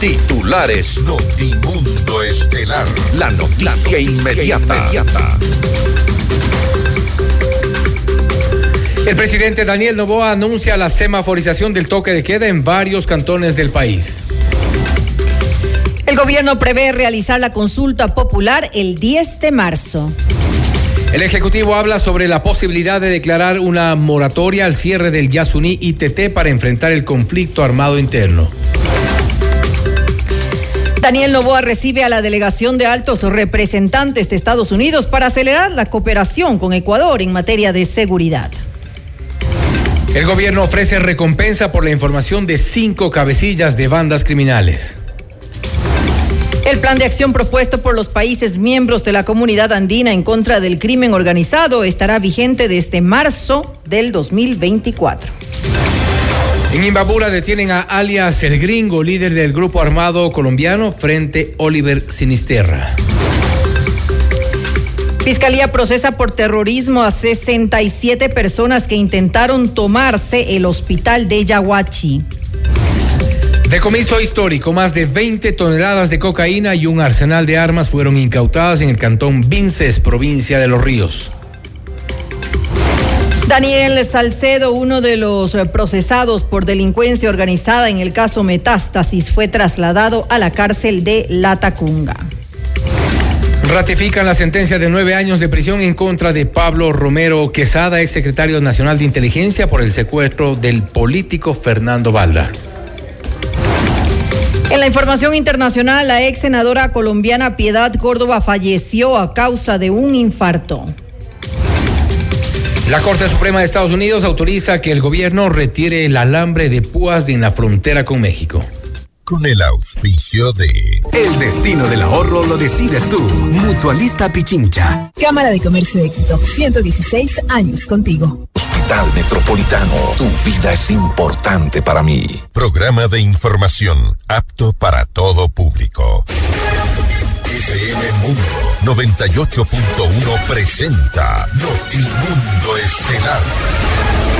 Titulares Notimundo Estelar. La noticia, inmediata. El presidente Daniel Novoa anuncia la semaforización del toque de queda en varios cantones del país. El gobierno prevé realizar la consulta popular el 10 de marzo. El Ejecutivo habla sobre la posibilidad de declarar una moratoria al cierre del Yasuní ITT para enfrentar el conflicto armado interno. Daniel Novoa recibe a la delegación de altos representantes de Estados Unidos para acelerar la cooperación con Ecuador en materia de seguridad. El gobierno ofrece recompensa por la información de cinco cabecillas de bandas criminales. El plan de acción propuesto por los países miembros de la comunidad andina en contra del crimen organizado estará vigente desde marzo del 2024. En Imbabura detienen a alias El Gringo, líder del grupo armado colombiano, frente Oliver Sinisterra. Fiscalía procesa por terrorismo a 67 personas que intentaron tomarse el hospital de Yaguachi. Decomiso histórico, más de 20 toneladas de cocaína y un arsenal de armas fueron incautadas en el cantón Vinces, provincia de Los Ríos. Daniel Salcedo, uno de los procesados por delincuencia organizada en el caso Metástasis, fue trasladado a la cárcel de La Tacunga. Ratifican la sentencia de nueve años de prisión en contra de Pablo Romero Quesada, exsecretario nacional de inteligencia, por el secuestro del político Fernando Valda. En la información internacional, la ex senadora colombiana Piedad Córdoba falleció a causa de un infarto. La Corte Suprema de Estados Unidos autoriza que el gobierno retire el alambre de púas en la frontera con México. Con el auspicio de... El destino del ahorro lo decides tú. Mutualista Pichincha. Cámara de Comercio de Quito. 116 años contigo. Hospital Metropolitano. Tu vida es importante para mí. Programa de información apto para todo público. FM Mundo 98.1 presenta Notimundo Estelar.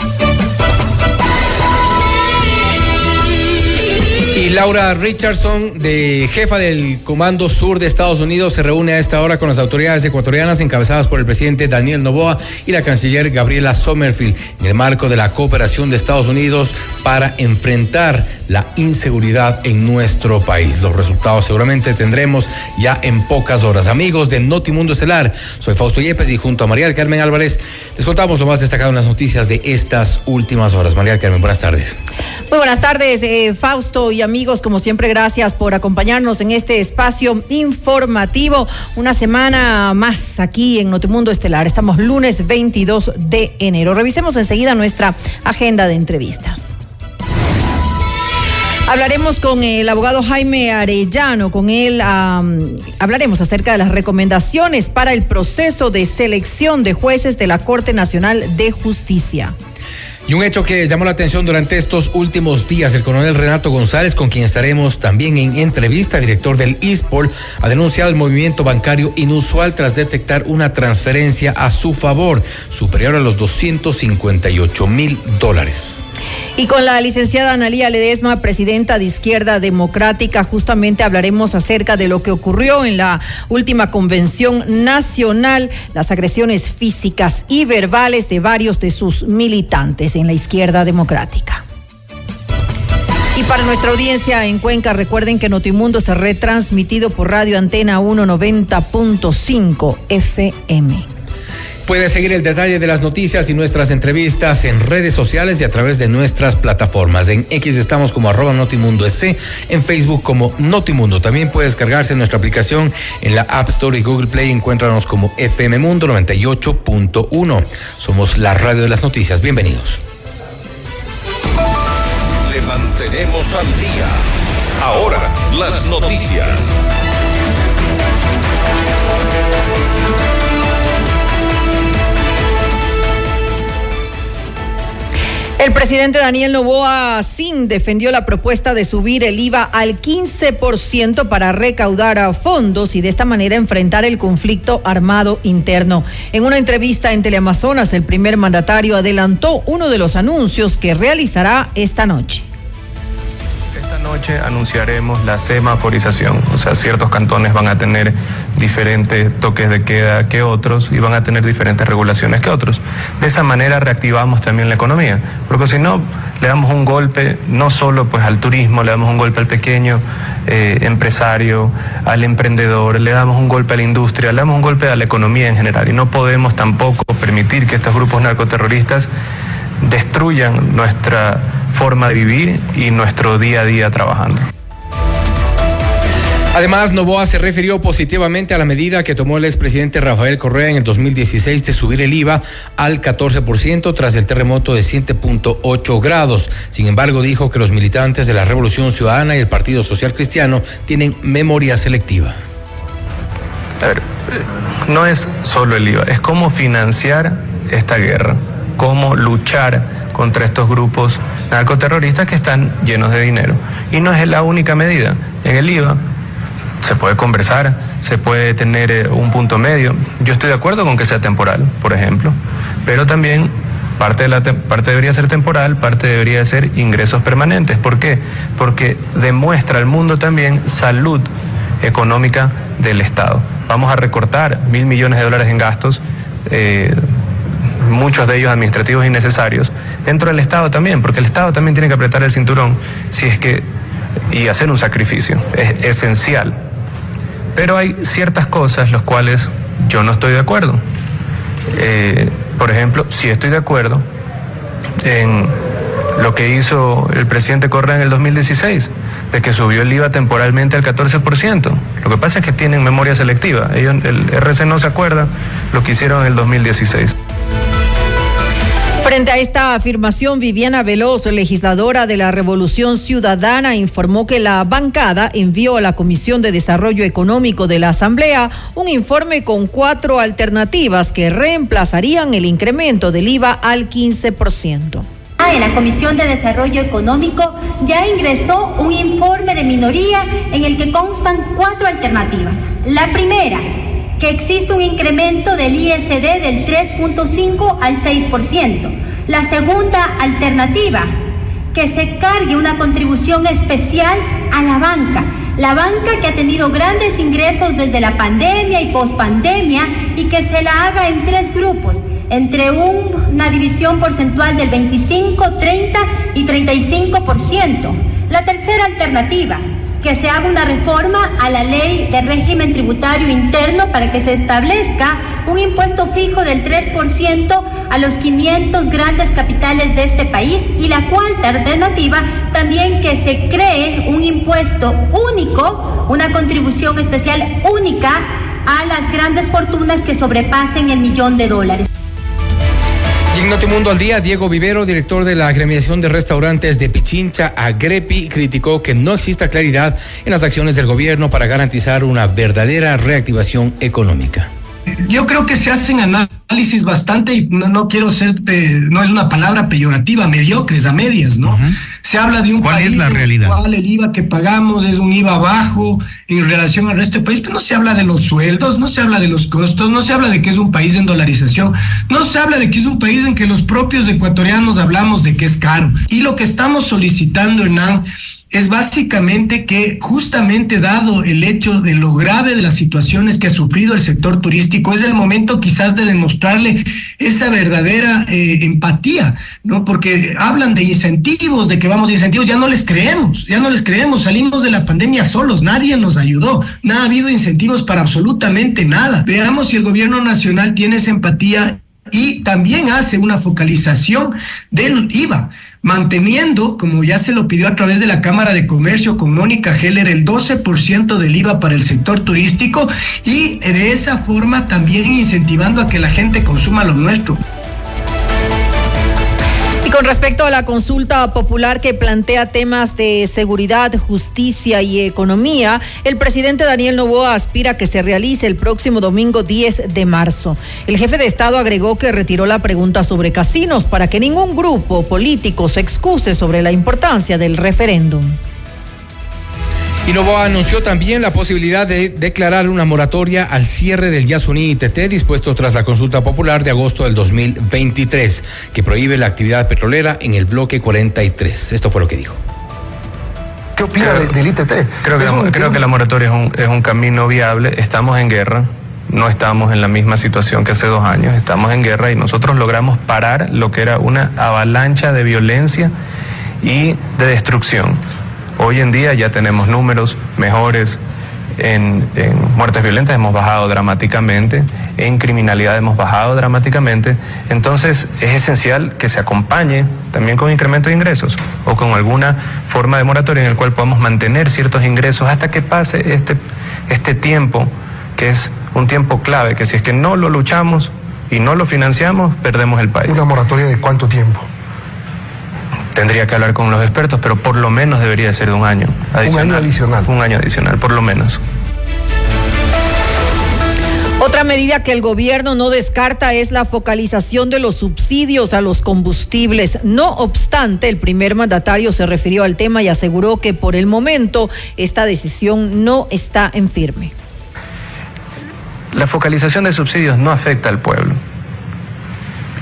Y Laura Richardson, de jefa del Comando Sur de Estados Unidos, se reúne a esta hora con las autoridades ecuatorianas encabezadas por el presidente Daniel Novoa y la canciller Gabriela Sommerfield en el marco de la cooperación de Estados Unidos para enfrentar la inseguridad en nuestro país. Los resultados seguramente tendremos ya en pocas horas. Amigos de Notimundo Estelar, soy Fausto Yepes y junto a María Carmen Álvarez les contamos lo más destacado en las noticias de estas últimas horas. María Carmen, buenas tardes. Muy buenas tardes, eh, Fausto y amigos, como siempre, gracias por acompañarnos en este espacio informativo. Una semana más aquí en Notimundo Estelar. Estamos lunes 22 de enero. Revisemos enseguida nuestra agenda de entrevistas. Hablaremos con el abogado Jaime Arellano, con él hablaremos acerca de las recomendaciones para el proceso de selección de jueces de la Corte Nacional de Justicia. Y un hecho que llamó la atención durante estos últimos días, el coronel Renato González, con quien estaremos también en entrevista, director del ISPOL, ha denunciado el movimiento bancario inusual tras detectar una transferencia a su favor, superior a los 258 mil dólares. Y con la licenciada Analía Ledesma, presidenta de Izquierda Democrática, justamente hablaremos acerca de lo que ocurrió en la última convención nacional, las agresiones físicas y verbales de varios de sus militantes en la Izquierda Democrática. Y para nuestra audiencia en Cuenca, recuerden que Notimundo se retransmitido por Radio Antena 190.5 FM. Puede seguir el detalle de las noticias y nuestras entrevistas en redes sociales y a través de nuestras plataformas. En X estamos como arroba Notimundo SC, en Facebook como Notimundo. También puede descargarse nuestra aplicación en la App Store y Google Play. Encuéntranos como FM Mundo 98.1. Somos la radio de las noticias. Bienvenidos. Le mantenemos al día. Ahora, las noticias. El presidente Daniel Novoa Sin defendió la propuesta de subir el IVA al 15% para recaudar fondos y de esta manera enfrentar el conflicto armado interno. En una entrevista en Teleamazonas, el primer mandatario adelantó uno de los anuncios que realizará esta noche noche anunciaremos la semaforización, o sea, ciertos cantones van a tener diferentes toques de queda que otros y van a tener diferentes regulaciones que otros. De esa manera reactivamos también la economía, porque si no, le damos un golpe no solo pues al turismo, le damos un golpe al pequeño eh, empresario, al emprendedor, le damos un golpe a la industria, le damos un golpe a la economía en general y no podemos tampoco permitir que estos grupos narcoterroristas destruyan nuestra forma de vivir y nuestro día a día trabajando. Además, Novoa se refirió positivamente a la medida que tomó el expresidente Rafael Correa en el 2016 de subir el IVA al 14% tras el terremoto de 7.8 grados. Sin embargo, dijo que los militantes de la Revolución Ciudadana y el Partido Social Cristiano tienen memoria selectiva. A ver, no es solo el IVA, es cómo financiar esta guerra, cómo luchar contra estos grupos narcoterroristas que están llenos de dinero. Y no es la única medida. En el IVA se puede conversar, se puede tener eh, un punto medio. Yo estoy de acuerdo con que sea temporal, por ejemplo, pero también parte, de la parte debería ser temporal, parte debería ser ingresos permanentes. ¿Por qué? Porque demuestra al mundo también salud económica del Estado. Vamos a recortar mil millones de dólares en gastos. Eh, muchos de ellos administrativos innecesarios, dentro del Estado también, porque el Estado también tiene que apretar el cinturón si es que y hacer un sacrificio, es esencial. Pero hay ciertas cosas las cuales yo no estoy de acuerdo. Eh, por ejemplo, si estoy de acuerdo en lo que hizo el presidente Correa en el 2016, de que subió el IVA temporalmente al 14%. Lo que pasa es que tienen memoria selectiva. Ellos, el RC no se acuerda lo que hicieron en el 2016. Frente a esta afirmación, Viviana Veloz, legisladora de la Revolución Ciudadana, informó que la bancada envió a la Comisión de Desarrollo Económico de la Asamblea un informe con cuatro alternativas que reemplazarían el incremento del IVA al 15%. En la Comisión de Desarrollo Económico ya ingresó un informe de minoría en el que constan cuatro alternativas. La primera, que existe un incremento del ISD del 3.5 al 6%. La segunda alternativa, que se cargue una contribución especial a la banca. La banca que ha tenido grandes ingresos desde la pandemia y pospandemia y que se la haga en tres grupos, entre una división porcentual del 25, 30 y 35%. La tercera alternativa, que se haga una reforma a la ley de régimen tributario interno para que se establezca un impuesto fijo del 3% a los 500 grandes capitales de este país y la cuarta alternativa también que se cree un impuesto único, una contribución especial única a las grandes fortunas que sobrepasen el millón de dólares. Y en Notimundo al Día, Diego Vivero, director de la agremiación de restaurantes de Pichincha, Agrepi, criticó que no exista claridad en las acciones del gobierno para garantizar una verdadera reactivación económica yo creo que se hacen análisis bastante, y no, quiero ser, no es una palabra peyorativa, mediocres, a medias, ¿no? Se habla de un ¿Cuál país es la realidad? En el cual el IVA que pagamos es un IVA bajo en relación al resto del país, pero no se habla de los sueldos, no se habla de los costos, no se habla de que es un país en dolarización, no se habla de que es un país en que los propios ecuatorianos hablamos de que es caro. Y lo que estamos solicitando, Hernán, es básicamente que justamente dado el hecho de lo grave de las situaciones que ha sufrido el sector turístico, es el momento quizás de demostrarle esa verdadera eh, empatía, ¿no? Porque hablan de incentivos, de que vamos a incentivos, ya no les creemos, ya no les creemos, salimos de la pandemia solos, nadie nos ayudó, no ha habido incentivos para absolutamente nada. Veamos si el gobierno nacional tiene esa empatía y también hace una focalización del IVA manteniendo, como ya se lo pidió a través de la Cámara de Comercio con Mónica Heller, el 12% del IVA para el sector turístico y de esa forma también incentivando a que la gente consuma lo nuestro con respecto a la consulta popular que plantea temas de seguridad, justicia y economía, el presidente Daniel Novoa aspira a que se realice el próximo domingo 10 de marzo. El jefe de Estado agregó que retiró la pregunta sobre casinos para que ningún grupo político se excuse sobre la importancia del referéndum. Y Novoa anunció también la posibilidad de declarar una moratoria al cierre del Yasuní ITT dispuesto tras la consulta popular de agosto del 2023, que prohíbe la actividad petrolera en el bloque 43. Esto fue lo que dijo. ¿Qué opina del ITT? Creo que, la, creo que la moratoria es un, es un camino viable. Estamos en guerra, no estamos en la misma situación que hace dos años, estamos en guerra y nosotros logramos parar lo que era una avalancha de violencia y de destrucción. Hoy en día ya tenemos números mejores en, muertes violentas, hemos bajado dramáticamente, en criminalidad hemos bajado dramáticamente. Entonces es esencial que se acompañe también con incremento de ingresos o con alguna forma de moratoria en el cual podamos mantener ciertos ingresos hasta que pase este, este tiempo, que es un tiempo clave, que si es que no lo luchamos y no lo financiamos, perdemos el país. ¿Una moratoria de cuánto tiempo? Tendría que hablar con los expertos, pero por lo menos debería ser de un año adicional. Un año adicional. Un año adicional, por lo menos. Otra medida que el gobierno no descarta es la focalización de los subsidios a los combustibles. No obstante, el primer mandatario se refirió al tema y aseguró que por el momento esta decisión no está en firme. La focalización de subsidios no afecta al pueblo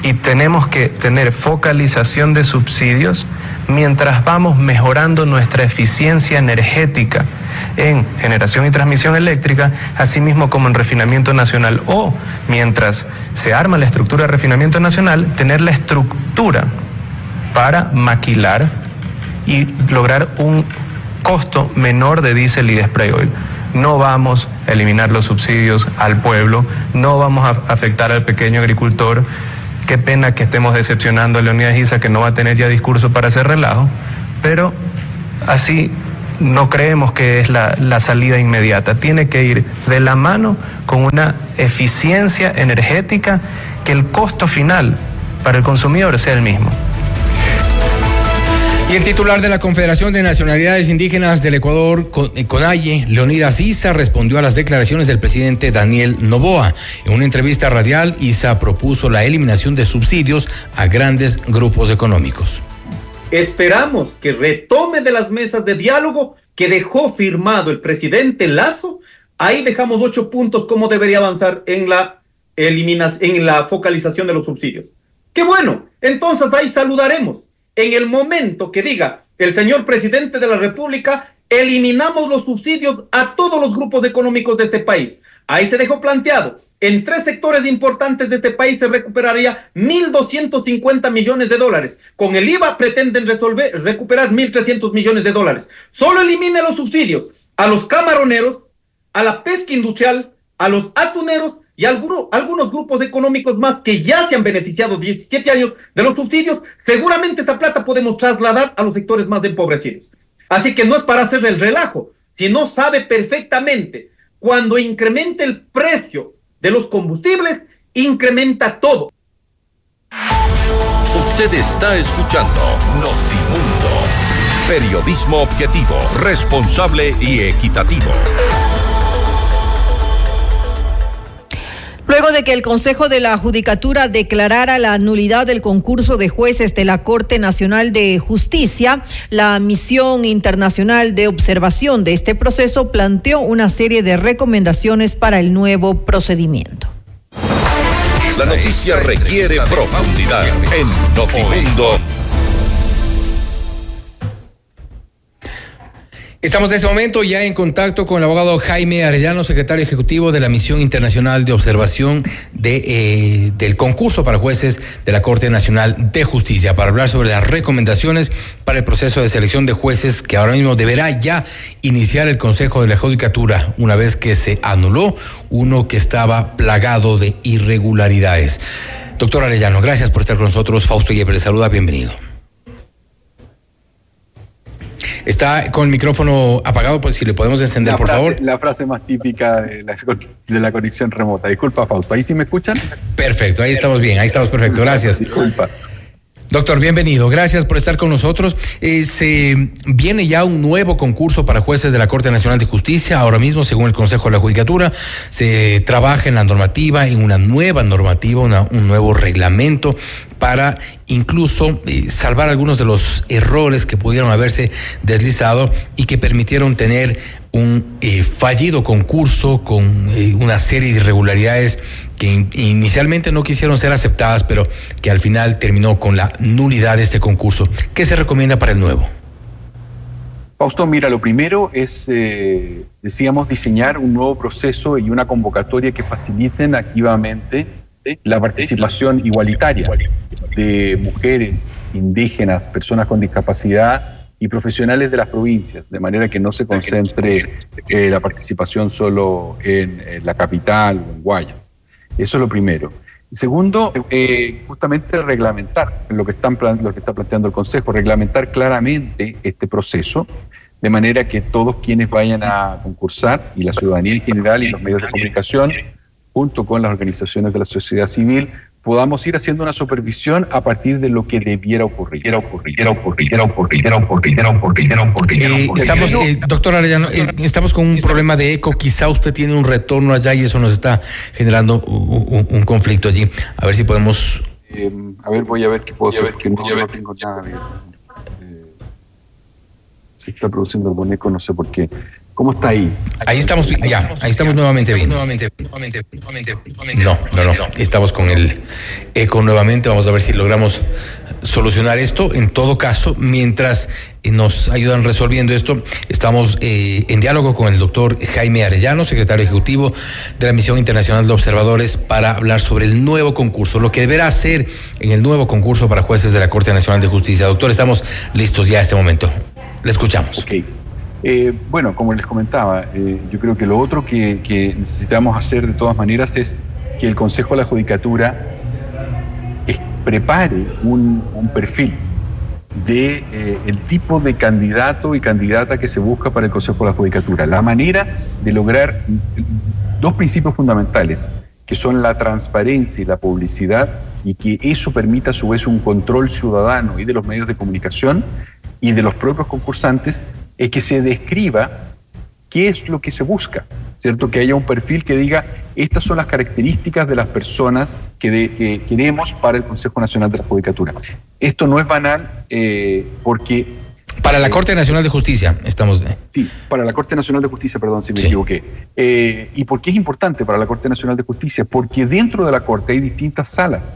y tenemos que tener focalización de subsidios mientras vamos mejorando nuestra eficiencia energética en generación y transmisión eléctrica, así mismo como en refinamiento nacional, o mientras se arma la estructura de refinamiento nacional, tener la estructura para maquilar y lograr un costo menor de diésel y de spray oil. No vamos a eliminar los subsidios al pueblo, no vamos a afectar al pequeño agricultor, Qué pena que estemos decepcionando a Leonidas Isa, que no va a tener ya discurso para hacer relajo, pero así no creemos que es la, la, salida inmediata. Tiene que ir de la mano con una eficiencia energética que el costo final para el consumidor sea el mismo. Y el titular de la Confederación de Nacionalidades Indígenas del Ecuador, eh, CONAIE, Leonidas Isa, respondió a las declaraciones del presidente Daniel Novoa. En una entrevista radial, Isa propuso la eliminación de subsidios a grandes grupos económicos. Esperamos que retome de las mesas de diálogo que dejó firmado el presidente Lazo. Ahí dejamos ocho puntos cómo debería avanzar en la en la focalización de los subsidios. Qué bueno, entonces ahí saludaremos en el momento que diga el señor presidente de la República, eliminamos los subsidios a todos los grupos económicos de este país. Ahí se dejó planteado. En tres sectores importantes de este país se recuperaría 1.250 millones de dólares. Con el IVA pretenden resolver, recuperar 1.300 millones de dólares. Solo elimine los subsidios a los camaroneros, a la pesca industrial, a los atuneros y algunos, algunos grupos económicos más que ya se han beneficiado 17 años de los subsidios, seguramente esta plata podemos trasladar a los sectores más empobrecidos. Así que no es para hacer el relajo, sino sabe perfectamente, cuando incremente el precio de los combustibles, incrementa todo. Usted está escuchando Notimundo, periodismo objetivo, responsable y equitativo. Luego de que el Consejo de la Judicatura declarara la nulidad del concurso de jueces de la Corte Nacional de Justicia, la misión internacional de observación de este proceso planteó una serie de recomendaciones para el nuevo procedimiento. La noticia requiere profundidad en Notimundo Estamos en este momento ya en contacto con el abogado Jaime Arellano, secretario ejecutivo de la Misión Internacional de Observación eh, del concurso para jueces de la Corte Nacional de Justicia, para hablar sobre las recomendaciones para el proceso de selección de jueces que ahora mismo deberá ya iniciar el Consejo de la Judicatura, una vez que se anuló uno que estaba plagado de irregularidades. Doctor Arellano, gracias por estar con nosotros. Fausto Yeper le saluda, bienvenido. Está con el micrófono apagado, pues si le podemos encender, por favor. La frase más típica de la, conexión remota. Disculpa, Fausto, ¿ahí sí me escuchan? Perfecto, ahí estamos bien, ahí estamos perfecto, gracias. Disculpa. Doctor, bienvenido. Gracias por estar con nosotros. Eh, se viene ya un nuevo concurso para jueces de la Corte Nacional de Justicia. Ahora mismo, según el Consejo de la Judicatura, se trabaja en la normativa, en una nueva normativa, un nuevo reglamento para incluso eh, salvar algunos de los errores que pudieron haberse deslizado y que permitieron tener un eh, fallido concurso con una serie de irregularidades que inicialmente no quisieron ser aceptadas, pero que al final terminó con la nulidad de este concurso. ¿Qué se recomienda para el nuevo? Fausto, mira, lo primero es, eh, decíamos, diseñar un nuevo proceso y una convocatoria que faciliten activamente la participación igualitaria de mujeres, indígenas, personas con discapacidad y profesionales de las provincias, de manera que no se concentre eh, la participación solo en, la capital o en Guayas. Eso es lo primero. Segundo, eh, justamente reglamentar lo que, están, lo que está planteando el Consejo, reglamentar claramente este proceso, de manera que todos quienes vayan a concursar, y la ciudadanía en general y los medios de comunicación, junto con las organizaciones de la sociedad civil, podamos ir haciendo una supervisión a partir de lo que debiera ocurrir. Debiera ocurrir, debiera ocurrir, debiera ocurrir, debiera ocurrir, debiera ocurrir, debiera ocurrir. Eh, estamos, eh, doctor Arellano, eh, estamos con un problema de eco. Quizá usted tiene un retorno allá y eso nos está generando un, conflicto allí. A ver si podemos. Eh, a ver, voy a ver qué puedo hacer, que no, no tengo nada se está produciendo el boneco, no sé por qué. ¿Cómo está ahí? Ahí estamos, ya, ahí estamos nuevamente bien. Nuevamente, nuevamente, nuevamente, No, no, no, estamos con el eco nuevamente, vamos a ver si logramos solucionar esto. En todo caso, mientras nos ayudan resolviendo esto, estamos eh, en diálogo con el doctor Jaime Arellano, secretario ejecutivo de la Misión Internacional de Observadores, para hablar sobre el nuevo concurso, lo que deberá hacer en el nuevo concurso para jueces de la Corte Nacional de Justicia. Doctor, estamos listos ya a este momento. Le escuchamos. Okay. Eh, bueno, como les comentaba, eh, yo creo que lo otro que, necesitamos hacer de todas maneras es que el Consejo de la Judicatura prepare un, perfil de eh, tipo de candidato y candidata que se busca para el Consejo de la Judicatura. La manera de lograr dos principios fundamentales, que son la transparencia y la publicidad, y que eso permita a su vez un control ciudadano y de los medios de comunicación y de los propios concursantes es que se describa qué es lo que se busca, ¿cierto? Que haya un perfil que diga, estas son las características de las personas que, queremos para el Consejo Nacional de la Judicatura. Esto no es banal eh, porque... Para la Corte Nacional de Justicia, estamos... Sí, para la Corte Nacional de Justicia, perdón si me equivoqué. Eh, ¿Y por qué es importante para la Corte Nacional de Justicia? Porque dentro de la Corte hay distintas salas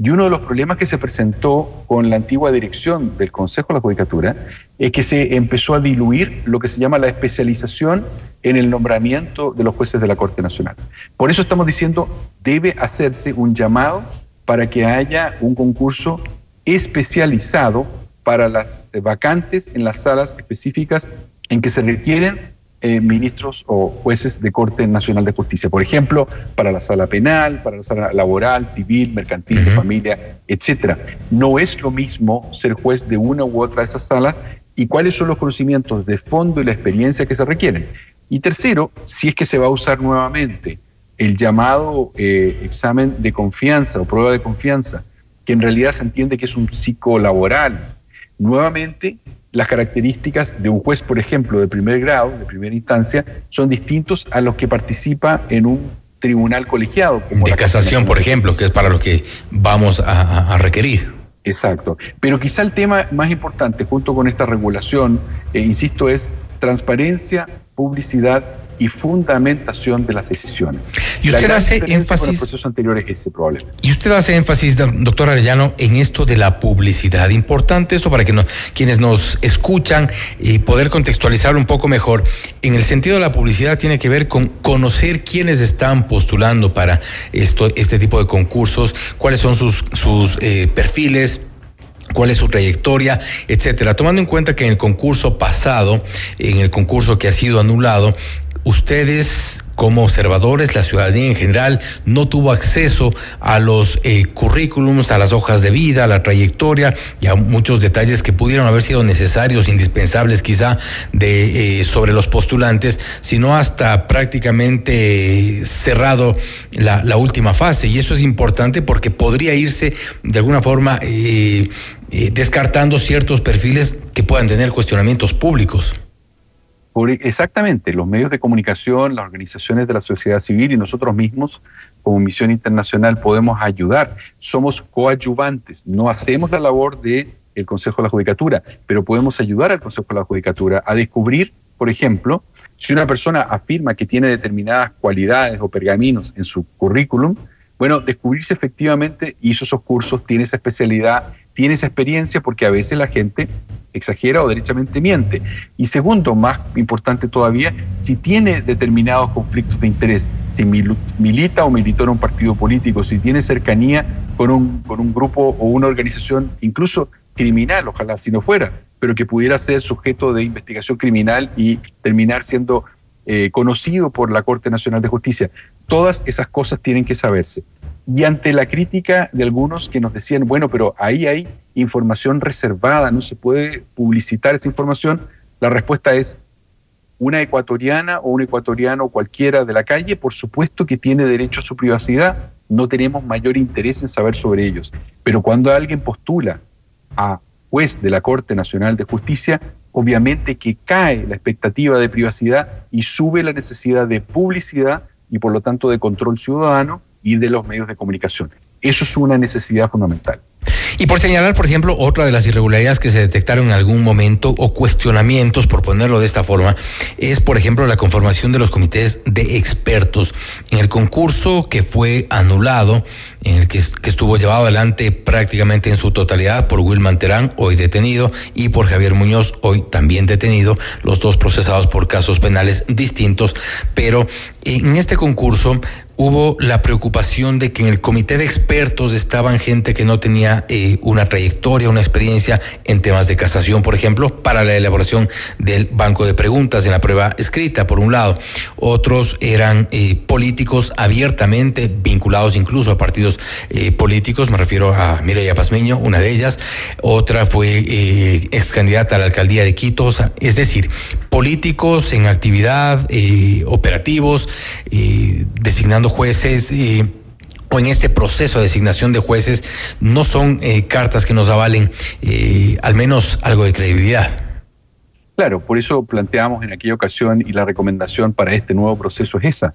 y uno de los problemas que se presentó con la antigua dirección del Consejo de la Judicatura es que se empezó a diluir lo que se llama la especialización en el nombramiento de los jueces de la Corte Nacional. Por eso estamos diciendo, debe hacerse un llamado para que haya un concurso especializado para las vacantes en las salas específicas en que se requieren eh, ministros o jueces de Corte Nacional de Justicia. Por ejemplo, para la sala penal, para la sala laboral, civil, mercantil, de familia, etcétera. No es lo mismo ser juez de una u otra de esas salas y cuáles son los conocimientos de fondo y la experiencia que se requieren. Y tercero, si es que se va a usar nuevamente el llamado eh, examen de confianza o prueba de confianza, que en realidad se entiende que es un psicolaboral, nuevamente las características de un juez, por ejemplo, de primer grado, de primera instancia, son distintos a los que participa en un tribunal colegiado. Como de casación, por ejemplo, que es para lo que vamos a, requerir. Exacto. Pero quizá el tema más importante, junto con esta regulación, eh, insisto, es transparencia, publicidad y fundamentación de las decisiones. Y usted hace énfasis. anteriores ese. Y usted hace énfasis, doctor Arellano, en esto de la publicidad. Importante eso para que quienes nos escuchan y poder contextualizar un poco mejor. En el sentido de la publicidad tiene que ver con conocer quiénes están postulando para esto, este tipo de concursos, cuáles son sus, sus eh, perfiles cuál es su trayectoria, etcétera. Tomando en cuenta que en el concurso pasado, en el concurso que ha sido anulado, ustedes como observadores, la ciudadanía en general no tuvo acceso a los eh, currículums, a las hojas de vida, a la trayectoria y a muchos detalles que pudieron haber sido necesarios, indispensables quizá de eh, sobre los postulantes, sino hasta prácticamente cerrado la, última fase. Y eso es importante porque podría irse de alguna forma eh, eh, descartando ciertos perfiles que puedan tener cuestionamientos públicos. exactamente, los medios de comunicación, las organizaciones de la sociedad civil y nosotros mismos como misión internacional podemos ayudar. Somos coadyuvantes, no hacemos la labor el Consejo de la Judicatura, pero podemos ayudar al Consejo de la Judicatura a descubrir, por ejemplo, si una persona afirma que tiene determinadas cualidades o pergaminos en su currículum, bueno, descubrirse efectivamente hizo esos cursos, tiene esa especialidad, tiene esa experiencia, porque a veces la gente exagera o derechamente miente. Y segundo, más importante todavía, si tiene determinados conflictos de interés, si milita o militó en un partido político, si tiene cercanía con un, con un grupo o una organización, incluso criminal, ojalá si no fuera, pero que pudiera ser sujeto de investigación criminal y terminar siendo eh, conocido por la Corte Nacional de Justicia. Todas esas cosas tienen que saberse. Y ante la crítica de algunos que nos decían, bueno, pero ahí hay información reservada, no se puede publicitar esa información, la respuesta es, una ecuatoriana o un ecuatoriano cualquiera de la calle, por supuesto que tiene derecho a su privacidad, no tenemos mayor interés en saber sobre ellos. Pero cuando alguien postula a juez de la Corte Nacional de Justicia, obviamente que cae la expectativa de privacidad y sube la necesidad de publicidad y por lo tanto de control ciudadano y de los medios de comunicación. Eso es una necesidad fundamental. Y por señalar, por ejemplo, otra de las irregularidades que se detectaron en algún momento o cuestionamientos, por ponerlo de esta forma, es, por ejemplo, la conformación de los comités de expertos. En el concurso que fue anulado, en el que, estuvo llevado adelante prácticamente en su totalidad por Wilman Terán, hoy detenido, y por Javier Muñoz, hoy también detenido, los dos procesados por casos penales distintos, pero en este concurso hubo la preocupación de que en el comité de expertos estaban gente que no tenía eh, una trayectoria, una experiencia en temas de casación, por ejemplo, para la elaboración del banco de preguntas en la prueba escrita, por un lado. Otros eran eh, políticos abiertamente vinculados incluso a partidos eh, políticos, me refiero a Mireya Pazmiño, una de ellas. Otra fue ex candidata a la alcaldía de Quito, es decir, políticos en actividad, operativos, designando jueces o en este proceso de designación de jueces no son eh, cartas que nos avalen eh, al menos algo de credibilidad. Claro, por eso planteamos en aquella ocasión y la recomendación para este nuevo proceso es esa.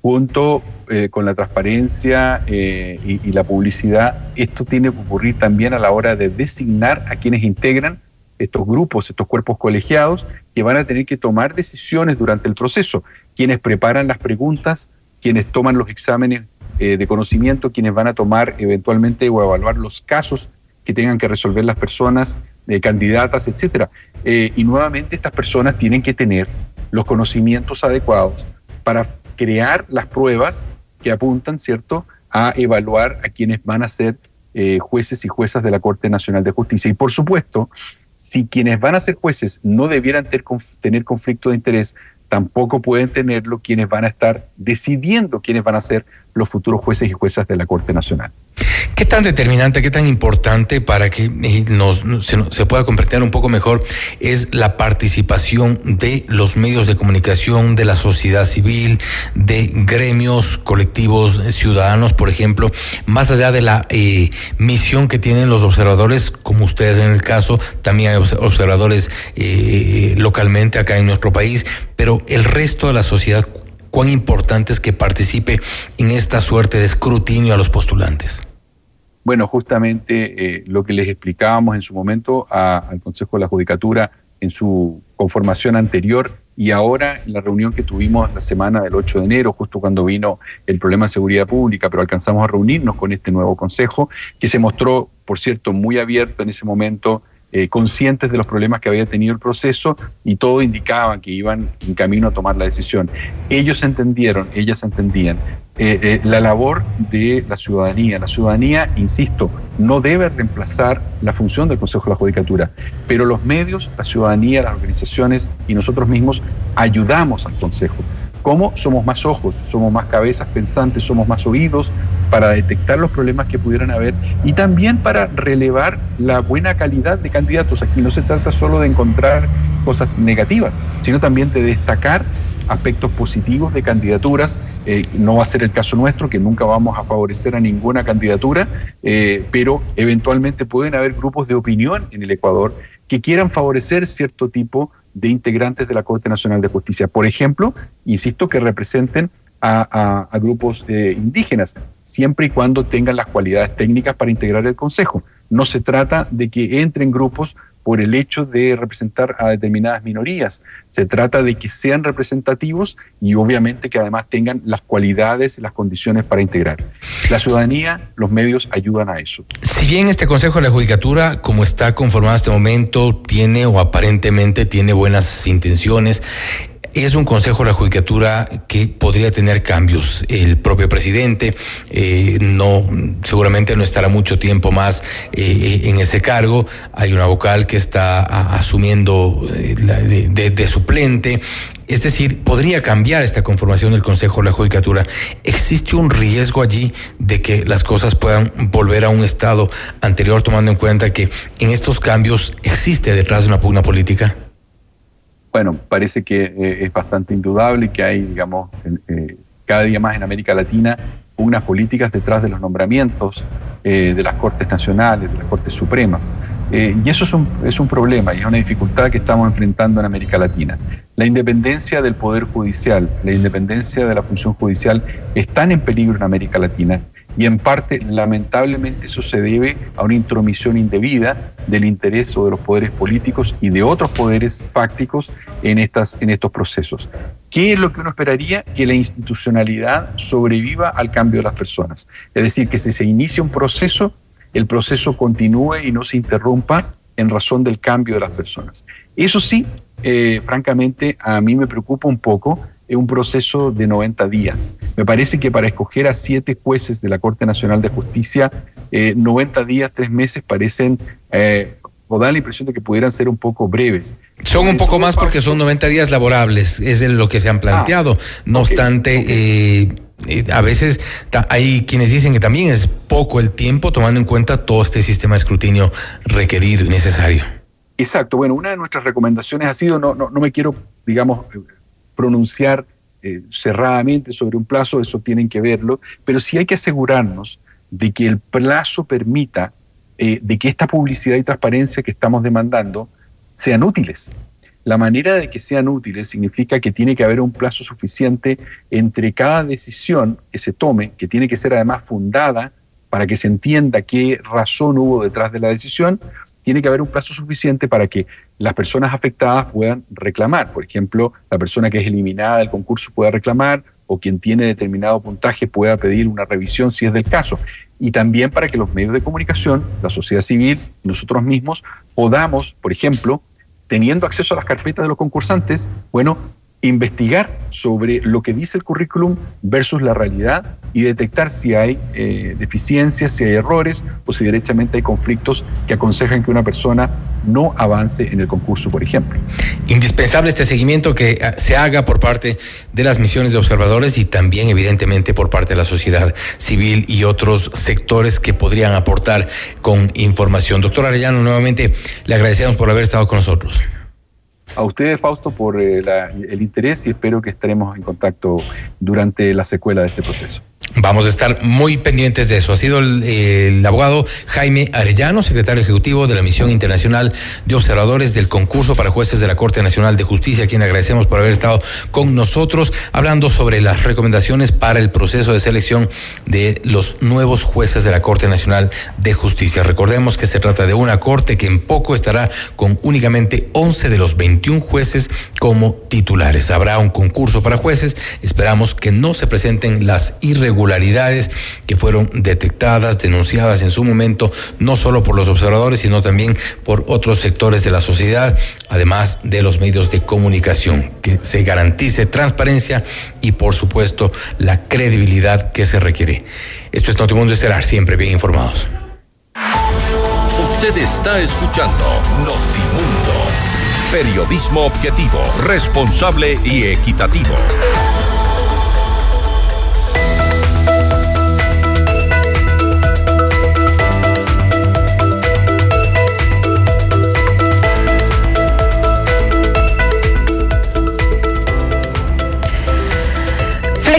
Junto eh, con la transparencia y, la publicidad, esto tiene que ocurrir también a la hora de designar a quienes integran estos grupos, estos cuerpos colegiados, que van a tener que tomar decisiones durante el proceso, quienes preparan las preguntas, quienes toman los exámenes eh, de conocimiento, quienes van a tomar eventualmente o evaluar los casos que tengan que resolver las personas, eh, candidatas, etcétera. Eh, y nuevamente estas personas tienen que tener los conocimientos adecuados para crear las pruebas que apuntan, ¿cierto?, a evaluar a quienes van a ser jueces y juezas de la Corte Nacional de Justicia. Y por supuesto, si quienes van a ser jueces no debieran tener conflicto de interés, tampoco pueden tenerlo quienes van a estar decidiendo quiénes van a ser los futuros jueces y juezas de la Corte Nacional. ¿Qué tan determinante, qué tan importante para que eh, se, pueda comprender un poco mejor es la participación de los medios de comunicación, de la sociedad civil, de gremios, colectivos ciudadanos, por ejemplo, más allá de la eh, misión que tienen los observadores, como ustedes en el caso, también hay observadores eh, localmente acá en nuestro país, pero el resto de la sociedad, cuán importante es que participe en esta suerte de escrutinio a los postulantes. Bueno, justamente eh, lo que les explicábamos en su momento al Consejo de la Judicatura en su conformación anterior y ahora en la reunión que tuvimos la semana del 8 de enero, justo cuando vino el problema de seguridad pública, pero alcanzamos a reunirnos con este nuevo Consejo, que se mostró, por cierto, muy abierto en ese momento eh, conscientes de los problemas que había tenido el proceso y todo indicaba que iban en camino a tomar la decisión. Ellos entendieron, ellas entendían eh, eh, la labor de la ciudadanía. La ciudadanía, insisto, no debe reemplazar la función del Consejo de la Judicatura, pero los medios, la ciudadanía, las organizaciones y nosotros mismos ayudamos al Consejo. ¿Cómo? Somos más ojos, somos más cabezas pensantes, somos más oídos para detectar los problemas que pudieran haber y también para relevar la buena calidad de candidatos. Aquí no se trata solo de encontrar cosas negativas, sino también de destacar aspectos positivos de candidaturas Eh, no va a ser el caso nuestro, que nunca vamos a favorecer a ninguna candidatura, eh, pero eventualmente pueden haber grupos de opinión en el Ecuador que quieran favorecer cierto tipo de integrantes de la Corte Nacional de Justicia. Por ejemplo, insisto, que representen a, grupos indígenas, siempre y cuando tengan las cualidades técnicas para integrar el Consejo. No se trata de que entren grupos por el hecho de representar a determinadas minorías. Se trata de que sean representativos y obviamente que además tengan las cualidades y las condiciones para integrar. La ciudadanía, los medios ayudan a eso. Si bien este Consejo de la Judicatura, como está conformado en este momento, tiene o aparentemente tiene buenas intenciones, es un consejo de la judicatura que podría tener cambios. El propio presidente eh, no, seguramente no estará mucho tiempo más eh, en ese cargo. Hay una vocal que está asumiendo eh, de, suplente. Es decir, podría cambiar esta conformación del Consejo de la Judicatura. ¿Existe un riesgo allí de que las cosas puedan volver a un estado anterior, tomando en cuenta que en estos cambios existe detrás de una pugna política? Bueno, parece que eh, es bastante indudable que hay, digamos, eh, cada día más en América Latina unas políticas detrás de los nombramientos eh, de las Cortes Nacionales, de las Cortes Supremas. y eso es un, es un problema y es una dificultad que estamos enfrentando en América Latina. La independencia del Poder Judicial, la independencia de la función judicial están en peligro en América Latina y en parte, lamentablemente, eso se debe a una intromisión indebida del interés o de los poderes políticos y de otros poderes fácticos en, estas, en estos procesos. ¿Qué es lo que uno esperaría? Que la institucionalidad sobreviva al cambio de las personas. Es decir, que si se inicia un proceso, el proceso continúe y no se interrumpa en razón del cambio de las personas. Eso sí, eh, francamente, a mí me preocupa un poco es un proceso de 90 días. Me parece que para escoger a siete jueces de la Corte Nacional de Justicia, 90 eh, días, tres meses parecen, eh, o da la impresión de que pudieran ser un poco breves. Son un poco más porque son 90 días laborables, es lo que se han planteado. Ah, no obstante, eh, a veces hay quienes dicen que también es poco el tiempo tomando en cuenta todo este sistema de escrutinio requerido y necesario. Exacto, bueno, una de nuestras recomendaciones ha sido, no, no, no me quiero, digamos, pronunciar eh, cerradamente sobre un plazo, eso tienen que verlo, pero sí hay que asegurarnos de que el plazo permita eh, de que esta publicidad y transparencia que estamos demandando sean útiles. La manera de que sean útiles significa que tiene que haber un plazo suficiente entre cada decisión que se tome, que tiene que ser además fundada para que se entienda qué razón hubo detrás de la decisión, tiene que haber un plazo suficiente para que las personas afectadas puedan reclamar. Por ejemplo, la persona que es eliminada del concurso pueda reclamar o quien tiene determinado puntaje pueda pedir una revisión si es del caso. Y también para que los medios de comunicación, la sociedad civil, nosotros mismos, podamos, por ejemplo, teniendo acceso a las carpetas de los concursantes, bueno, investigar sobre lo que dice el currículum versus la realidad y detectar si hay eh, deficiencias, si hay errores o si derechamente hay conflictos que aconsejan que una persona no avance en el concurso, por ejemplo. Indispensable este seguimiento que ah, se haga por parte de las misiones de observadores y también evidentemente por parte de la sociedad civil y otros sectores que podrían aportar con información. Doctor Arellano, nuevamente le agradecemos por haber estado con nosotros a ustedes, Fausto, por eh, el interés y espero que estaremos en contacto durante la secuela de este proceso. Vamos a estar muy pendientes de eso. Ha sido el, abogado Jaime Arellano, secretario ejecutivo de la Misión Internacional de Observadores del concurso para jueces de la Corte Nacional de Justicia, a quien agradecemos por haber estado con nosotros hablando sobre las recomendaciones para el proceso de selección de los nuevos jueces de la Corte Nacional de Justicia. Recordemos que se trata de una corte que en poco estará con únicamente 11 de los 21 jueces como titulares. Habrá un concurso para jueces. Esperamos que no se presenten las irregularidades irregularidades que fueron detectadas, denunciadas en su momento, no solo por los observadores, sino también por otros sectores de la sociedad, además de los medios de comunicación, que se garantice transparencia y, por supuesto, la credibilidad que se requiere. Esto es Notimundo Estelar, siempre bien informados. Usted está escuchando Notimundo. Periodismo objetivo, responsable y equitativo.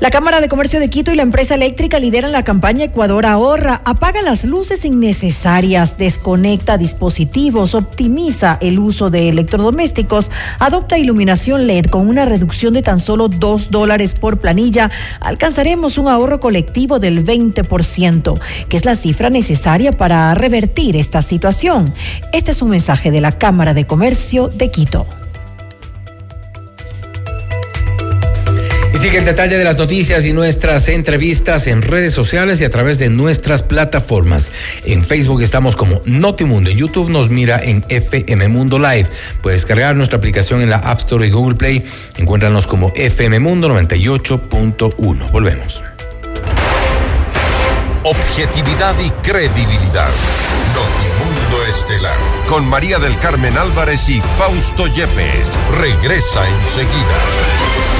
La Cámara de Comercio de Quito y la empresa eléctrica lideran la campaña Ecuador Ahorra. Apaga las luces innecesarias, desconecta dispositivos, optimiza el uso de electrodomésticos, adopta iluminación LED con una reducción de tan solo 2 dólares por planilla. Alcanzaremos un ahorro colectivo del 20%, que es la cifra necesaria para revertir esta situación. Este es un mensaje de la Cámara de Comercio de Quito. Sigue el detalle de las noticias y nuestras entrevistas en redes sociales y a través de nuestras plataformas. En Facebook estamos como Notimundo, en YouTube nos mira en FM Mundo Live. Puedes cargar nuestra aplicación en la App Store y Google Play. Encuéntranos como FM Mundo 98.1. Volvemos. Objetividad y credibilidad. Notimundo Estelar. Con María del Carmen Álvarez y Fausto Yepes. Regresa enseguida.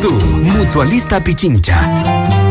Mutualista Pichincha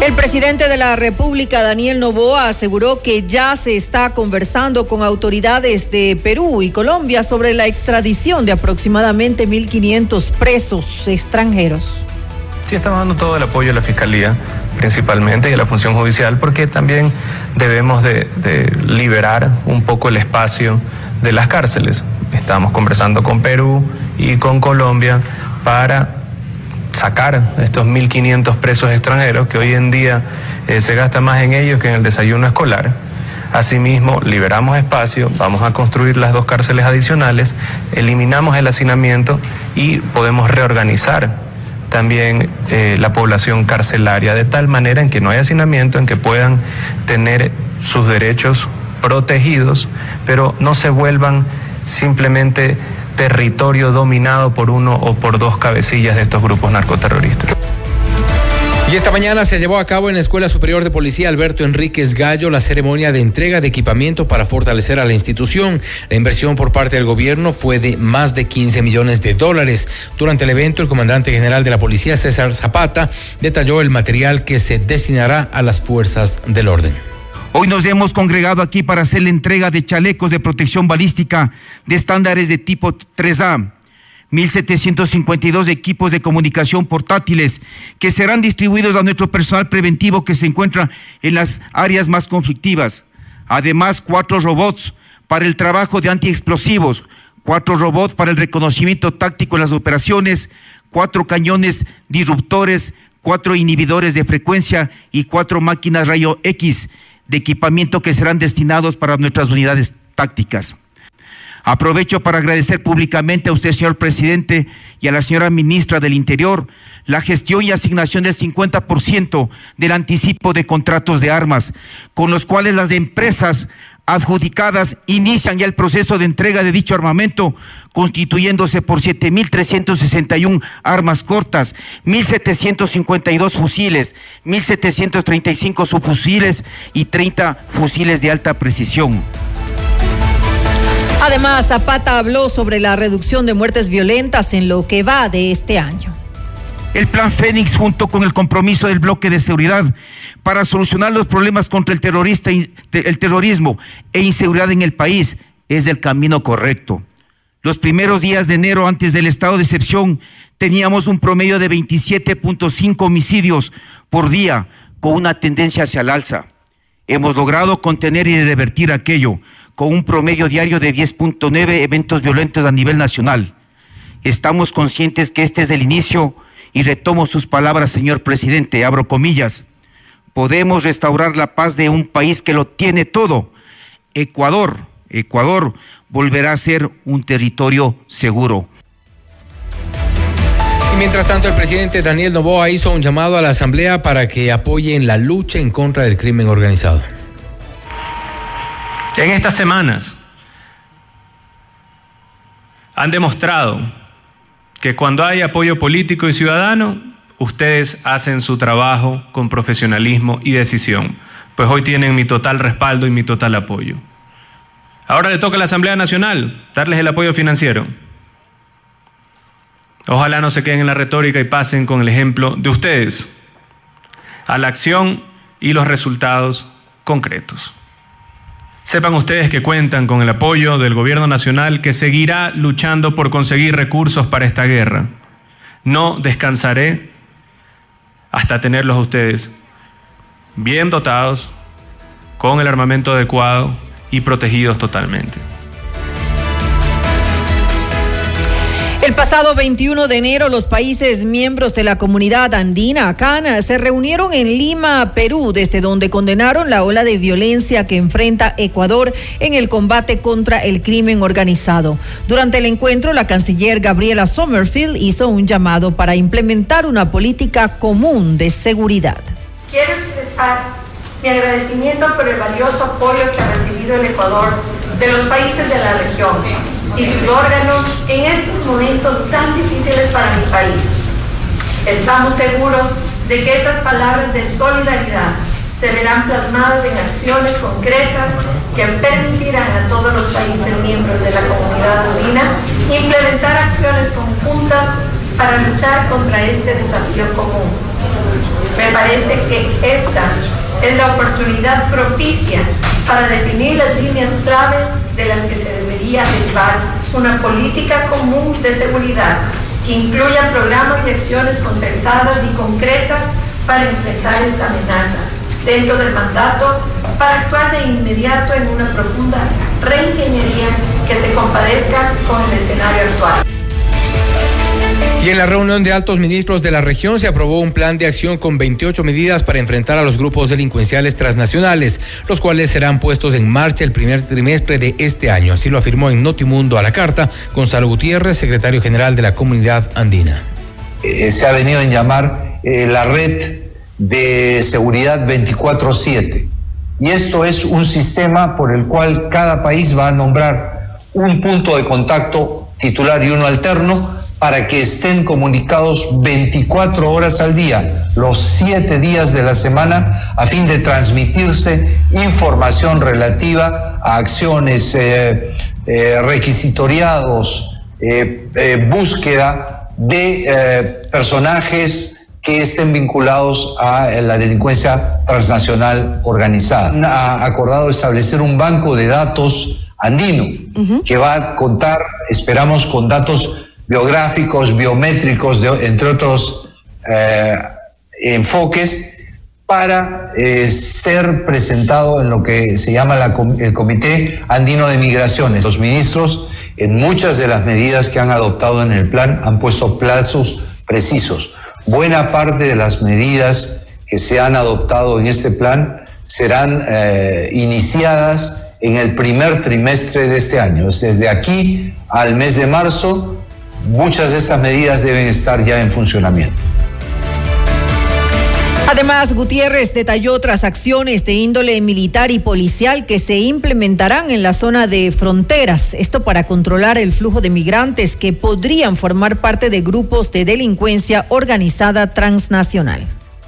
El presidente de la República, Daniel Novoa, aseguró que ya se está conversando con autoridades de Perú y Colombia sobre la extradición de aproximadamente 1.500 presos extranjeros. Sí, estamos dando todo el apoyo a la Fiscalía, principalmente, y a la función judicial, porque también debemos de, de liberar un poco el espacio de las cárceles. Estamos conversando con Perú y con Colombia para sacar estos 1.500 presos extranjeros, que hoy en día eh, se gasta más en ellos que en el desayuno escolar. Asimismo, liberamos espacio, vamos a construir las dos cárceles adicionales, eliminamos el hacinamiento y podemos reorganizar también eh, la población carcelaria de tal manera en que no haya hacinamiento, en que puedan tener sus derechos protegidos, pero no se vuelvan simplemente territorio dominado por uno o por dos cabecillas de estos grupos narcoterroristas. Y esta mañana se llevó a cabo en la Escuela Superior de Policía Alberto Enríquez Gallo la ceremonia de entrega de equipamiento para fortalecer a la institución. La inversión por parte del gobierno fue de más de 15 millones de dólares. Durante el evento, el comandante general de la policía, César Zapata, detalló el material que se destinará a las fuerzas del orden. Hoy nos hemos congregado aquí para hacer la entrega de chalecos de protección balística de estándares de tipo 3A, 1.752 equipos de comunicación portátiles que serán distribuidos a nuestro personal preventivo que se encuentra en las áreas más conflictivas. Además, cuatro robots para el trabajo de antiexplosivos, cuatro robots para el reconocimiento táctico en las operaciones, cuatro cañones disruptores, cuatro inhibidores de frecuencia y cuatro máquinas rayo X de equipamiento que serán destinados para nuestras unidades tácticas. Aprovecho para agradecer públicamente a usted, señor presidente, y a la señora ministra del Interior la gestión y asignación del 50% del anticipo de contratos de armas, con los cuales las empresas adjudicadas inician ya el proceso de entrega de dicho armamento, constituyéndose por 7.361 armas cortas, 1.752 fusiles, 1.735 subfusiles y 30 fusiles de alta precisión. Además, Zapata habló sobre la reducción de muertes violentas en lo que va de este año. El plan Fénix, junto con el compromiso del bloque de seguridad para solucionar los problemas contra el, terrorista, el terrorismo e inseguridad en el país, es el camino correcto. Los primeros días de enero, antes del estado de excepción, teníamos un promedio de 27.5 homicidios por día, con una tendencia hacia el alza. Hemos logrado contener y revertir aquello con un promedio diario de 10.9 eventos violentos a nivel nacional. Estamos conscientes que este es el inicio y retomo sus palabras, señor presidente, abro comillas. Podemos restaurar la paz de un país que lo tiene todo. Ecuador, Ecuador volverá a ser un territorio seguro. Y mientras tanto, el presidente Daniel Novoa hizo un llamado a la Asamblea para que apoyen la lucha en contra del crimen organizado. En estas semanas han demostrado que cuando hay apoyo político y ciudadano, ustedes hacen su trabajo con profesionalismo y decisión. Pues hoy tienen mi total respaldo y mi total apoyo. Ahora le toca a la Asamblea Nacional darles el apoyo financiero. Ojalá no se queden en la retórica y pasen con el ejemplo de ustedes a la acción y los resultados concretos. Sepan ustedes que cuentan con el apoyo del Gobierno Nacional que seguirá luchando por conseguir recursos para esta guerra. No descansaré hasta tenerlos a ustedes bien dotados, con el armamento adecuado y protegidos totalmente. El pasado 21 de enero, los países miembros de la comunidad andina, CAN, se reunieron en Lima, Perú, desde donde condenaron la ola de violencia que enfrenta Ecuador en el combate contra el crimen organizado. Durante el encuentro, la canciller Gabriela Sommerfield hizo un llamado para implementar una política común de seguridad. Quiero expresar mi agradecimiento por el valioso apoyo que ha recibido el Ecuador de los países de la región y sus órganos en estos momentos tan difíciles para mi país. Estamos seguros de que esas palabras de solidaridad se verán plasmadas en acciones concretas que permitirán a todos los países miembros de la comunidad andina implementar acciones conjuntas para luchar contra este desafío común. Me parece que esta es la oportunidad propicia para definir las líneas claves de las que se debería derivar una política común de seguridad que incluya programas y acciones concertadas y concretas para enfrentar esta amenaza dentro del mandato para actuar de inmediato en una profunda reingeniería que se compadezca con el escenario actual. Y en la reunión de altos ministros de la región se aprobó un plan de acción con 28 medidas para enfrentar a los grupos delincuenciales transnacionales, los cuales serán puestos en marcha el primer trimestre de este año. Así lo afirmó en Notimundo a la carta Gonzalo Gutiérrez, secretario general de la comunidad andina. Eh, se ha venido en llamar eh, la red de seguridad 24/7. Y esto es un sistema por el cual cada país va a nombrar un punto de contacto titular y uno alterno para que estén comunicados 24 horas al día, los siete días de la semana, a fin de transmitirse información relativa a acciones, eh, eh, requisitoriados, eh, búsqueda de personajes que estén vinculados a la delincuencia transnacional organizada. Ha acordado establecer un banco de datos andino que va a contar, esperamos, con datos biográficos, biométricos, entre otros eh, enfoques, para eh, ser presentado en lo que se llama el Comité Andino de Migraciones. Los ministros, en muchas de las medidas que han adoptado en el plan, han puesto plazos precisos. Buena parte de las medidas que se han adoptado en este plan serán eh, iniciadas en el primer trimestre de este año. Desde aquí al mes de marzo, muchas de estas medidas deben estar ya en funcionamiento. Además, Gutiérrez detalló otras acciones de índole militar y policial que se implementarán en la zona de fronteras, esto para controlar el flujo de migrantes que podrían formar parte de grupos de delincuencia organizada transnacional.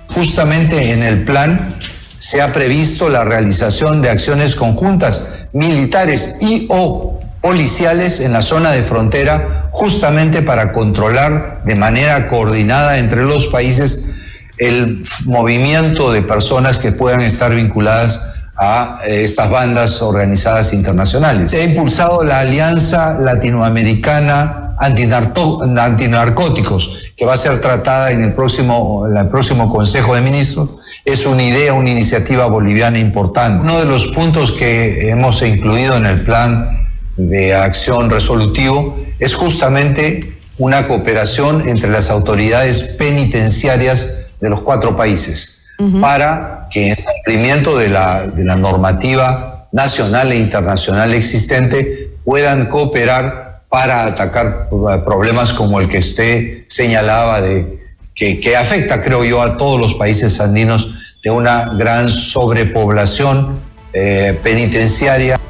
Justamente en el plan se ha previsto la realización de acciones conjuntas militares y o policiales en la zona de frontera justamente para controlar de manera coordinada entre los países el movimiento de personas que puedan estar vinculadas a eh, estas bandas organizadas internacionales. Se ha impulsado la Alianza Latinoamericana Antinarcóticos, que va a ser tratada en el próximo, en el próximo Consejo de Ministros. Es una idea, una iniciativa boliviana importante. Uno de los puntos que hemos incluido en el plan de acción resolutivo es justamente una cooperación entre las autoridades penitenciarias de los cuatro países para que en cumplimiento de la, de la normativa nacional e internacional existente puedan cooperar para atacar problemas como el que usted señalaba de que, que afecta, creo yo, a todos los países andinos de una gran sobrepoblación eh, penitenciaria.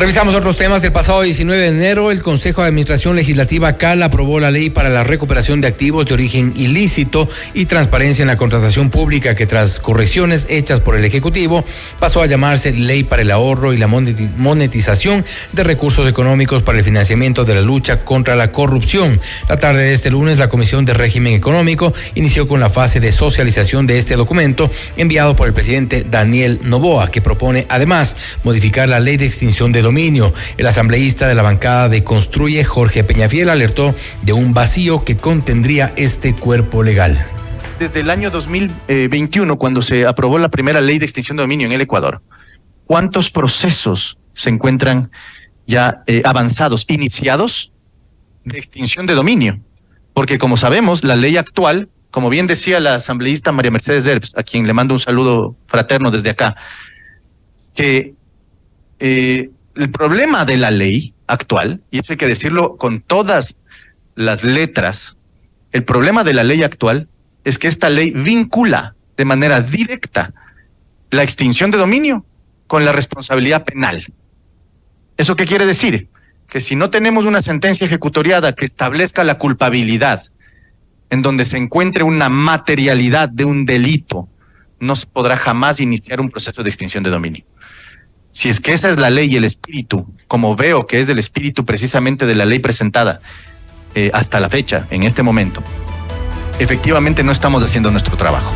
Revisamos otros temas. El pasado 19 de enero, el Consejo de Administración Legislativa CAL aprobó la ley para la recuperación de activos de origen ilícito y transparencia en la contratación pública que tras correcciones hechas por el Ejecutivo pasó a llamarse Ley para el Ahorro y la Monetización de Recursos Económicos para el Financiamiento de la Lucha contra la Corrupción. La tarde de este lunes, la Comisión de Régimen Económico inició con la fase de socialización de este documento enviado por el presidente Daniel Novoa, que propone además modificar la ley de extinción de El asambleísta de la bancada de Construye, Jorge Peñafiel, alertó de un vacío que contendría este cuerpo legal. Desde el año 2021, cuando se aprobó la primera ley de extinción de dominio en el Ecuador, ¿cuántos procesos se encuentran ya eh, avanzados, iniciados de extinción de dominio? Porque como sabemos, la ley actual, como bien decía la asambleísta María Mercedes Herbst, a quien le mando un saludo fraterno desde acá, que eh, el problema de la ley actual, y eso hay que decirlo con todas las letras, el problema de la ley actual es que esta ley vincula de manera directa la extinción de dominio con la responsabilidad penal. ¿Eso qué quiere decir? Que si no tenemos una sentencia ejecutoriada que establezca la culpabilidad, en donde se encuentre una materialidad de un delito, no se podrá jamás iniciar un proceso de extinción de dominio si es que esa es la ley y el espíritu, como veo que es el espíritu precisamente de la ley presentada eh, hasta la fecha, en este momento, efectivamente no estamos haciendo nuestro trabajo.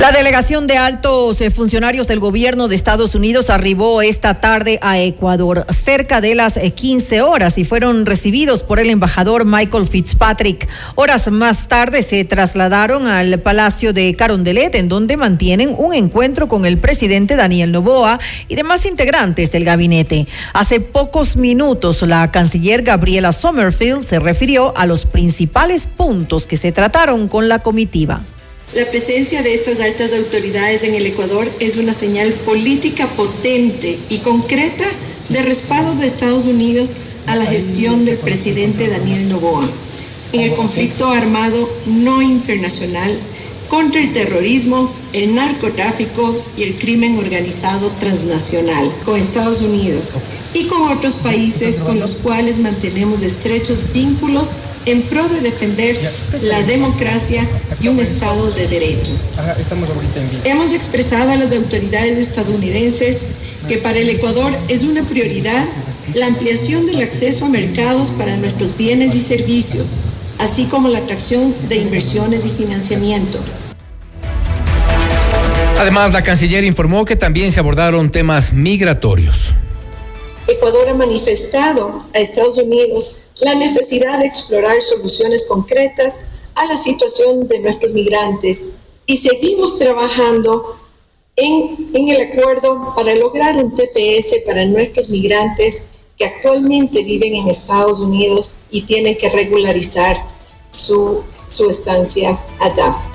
La delegación de altos eh, funcionarios del gobierno de Estados Unidos arribó esta tarde a Ecuador cerca de las 15 eh, horas y fueron recibidos por el embajador Michael Fitzpatrick. Horas más tarde se trasladaron al Palacio de Carondelet en donde mantienen un encuentro con el presidente Daniel Novoa y demás integrantes del gabinete. Hace pocos minutos la canciller Gabriela Sommerfield se refirió a los principales puntos que se trataron con la comitiva. La presencia de estas altas autoridades en el Ecuador es una señal política potente y concreta de respaldo de Estados Unidos a la gestión del presidente Daniel Novoa en el conflicto armado no internacional contra el terrorismo, el narcotráfico y el crimen organizado transnacional con Estados Unidos y con otros países con los cuales mantenemos estrechos vínculos en pro de defender la democracia y un Estado de Derecho. Hemos expresado a las autoridades estadounidenses que para el Ecuador es una prioridad la ampliación del acceso a mercados para nuestros bienes y servicios, así como la atracción de inversiones y financiamiento. Además, la canciller informó que también se abordaron temas migratorios. Ecuador ha manifestado a Estados Unidos la necesidad de explorar soluciones concretas a la situación de nuestros migrantes y seguimos trabajando en, el acuerdo para lograr un TPS para nuestros migrantes que actualmente viven en Estados Unidos y tienen que regularizar su, su estancia allá.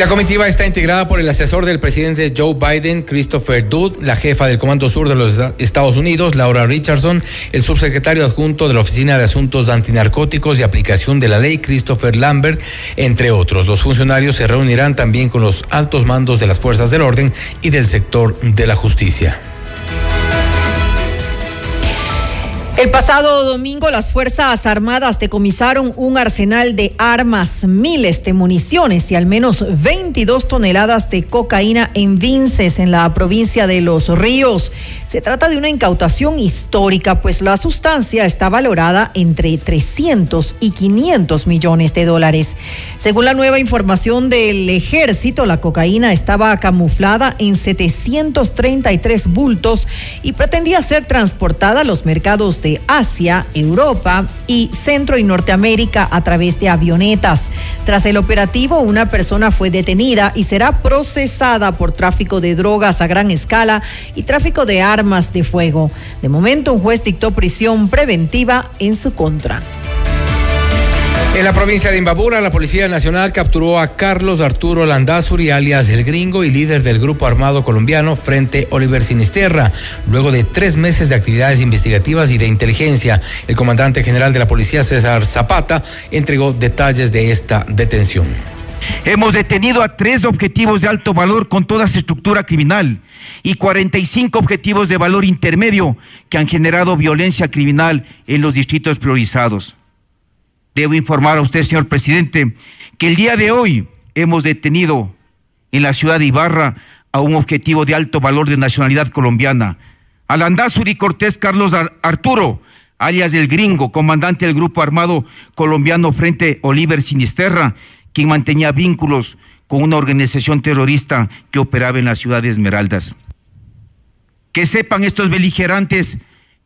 La comitiva está integrada por el asesor del presidente Joe Biden, Christopher Dodd, la jefa del Comando Sur de los Estados Unidos, Laura Richardson, el subsecretario adjunto de la Oficina de Asuntos Antinarcóticos y Aplicación de la Ley, Christopher Lambert, entre otros. Los funcionarios se reunirán también con los altos mandos de las fuerzas del orden y del sector de la justicia. El pasado domingo las Fuerzas Armadas decomisaron un arsenal de armas, miles de municiones y al menos 22 toneladas de cocaína en Vinces, en la provincia de Los Ríos. Se trata de una incautación histórica, pues la sustancia está valorada entre 300 y 500 millones de dólares. Según la nueva información del ejército, la cocaína estaba camuflada en 733 bultos y pretendía ser transportada a los mercados de Asia, Europa y Centro y Norteamérica a través de avionetas. Tras el operativo, una persona fue detenida y será procesada por tráfico de drogas a gran escala y tráfico de armas de fuego. De momento, un juez dictó prisión preventiva en su contra. En la provincia de Imbabura, la Policía Nacional capturó a Carlos Arturo Landazuri, alias El Gringo y líder del grupo armado colombiano Frente Oliver Sinisterra. Luego de tres meses de actividades investigativas y de inteligencia, el comandante general de la Policía, César Zapata, entregó detalles de esta detención. Hemos detenido a tres objetivos de alto valor con toda su estructura criminal y 45 objetivos de valor intermedio que han generado violencia criminal en los distritos priorizados. Debo informar a usted, señor presidente, que el día de hoy hemos detenido en la ciudad de Ibarra a un objetivo de alto valor de nacionalidad colombiana. Alandazuri Cortés Carlos Arturo, alias el gringo, comandante del grupo armado colombiano Frente Oliver Sinisterra, quien mantenía vínculos con una organización terrorista que operaba en la ciudad de Esmeraldas. Que sepan estos beligerantes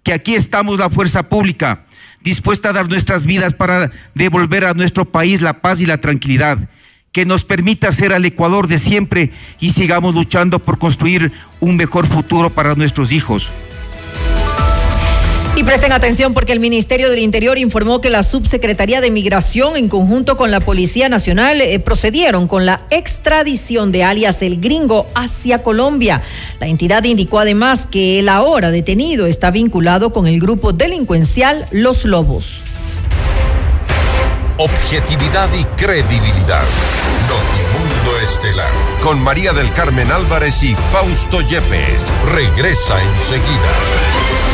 que aquí estamos la fuerza pública, dispuesta a dar nuestras vidas para devolver a nuestro país la paz y la tranquilidad, que nos permita ser al Ecuador de siempre y sigamos luchando por construir un mejor futuro para nuestros hijos. Y presten atención porque el Ministerio del Interior informó que la Subsecretaría de Migración en conjunto con la Policía Nacional eh, procedieron con la extradición de alias El Gringo hacia Colombia. La entidad indicó además que el ahora detenido está vinculado con el grupo delincuencial Los Lobos. Objetividad y credibilidad. Notimundo Estelar. Con María del Carmen Álvarez y Fausto Yepes. Regresa enseguida.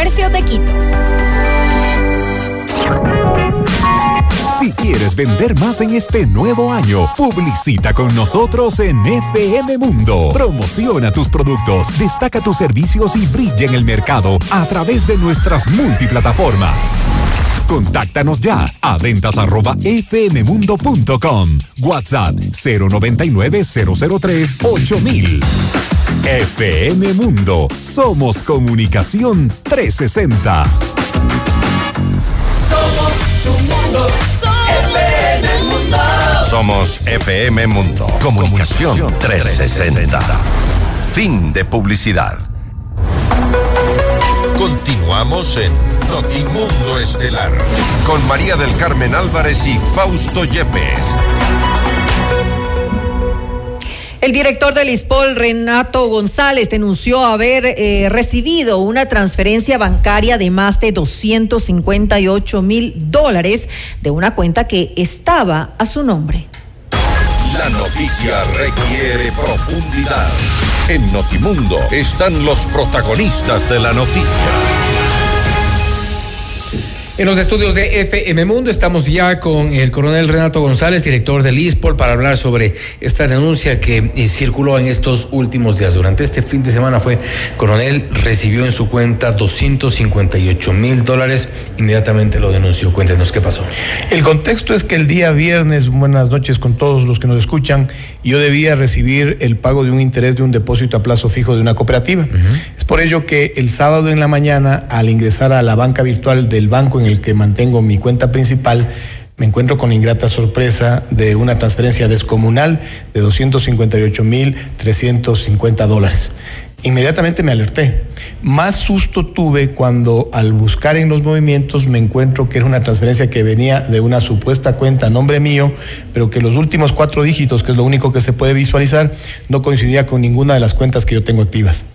Si quieres vender más en este nuevo año, publicita con nosotros en FM Mundo. Promociona tus productos, destaca tus servicios y brilla en el mercado a través de nuestras multiplataformas. Contáctanos ya a ventas arroba fmmundo.com. WhatsApp 099 003 8000. FM Mundo. Somos comunicación 360. Somos tu mundo. FM Mundo. Somos FM Mundo. Comunicación 360. Fin de publicidad. Continuamos en Notimundo Estelar con María del Carmen Álvarez y Fausto Yepes. El director del ISPOL, Renato González, denunció haber eh, recibido una transferencia bancaria de más de 258 mil dólares de una cuenta que estaba a su nombre. La noticia requiere profundidad. En Notimundo están los protagonistas de la noticia. En los estudios de FM Mundo estamos ya con el coronel Renato González, director del ISPOL, para hablar sobre esta denuncia que eh, circuló en estos últimos días. Durante este fin de semana fue coronel, recibió en su cuenta 258 mil dólares, inmediatamente lo denunció. Cuéntenos qué pasó. El contexto es que el día viernes, buenas noches con todos los que nos escuchan, yo debía recibir el pago de un interés de un depósito a plazo fijo de una cooperativa. Es por ello que el sábado en la mañana, al ingresar a la banca virtual del banco en el que mantengo mi cuenta principal, me encuentro con ingrata sorpresa de una transferencia descomunal de 258 mil 350 dólares. Inmediatamente me alerté. Más susto tuve cuando al buscar en los movimientos me encuentro que era una transferencia que venía de una supuesta cuenta a nombre mío, pero que los últimos cuatro dígitos, que es lo único que se puede visualizar, no coincidía con ninguna de las cuentas que yo tengo activas.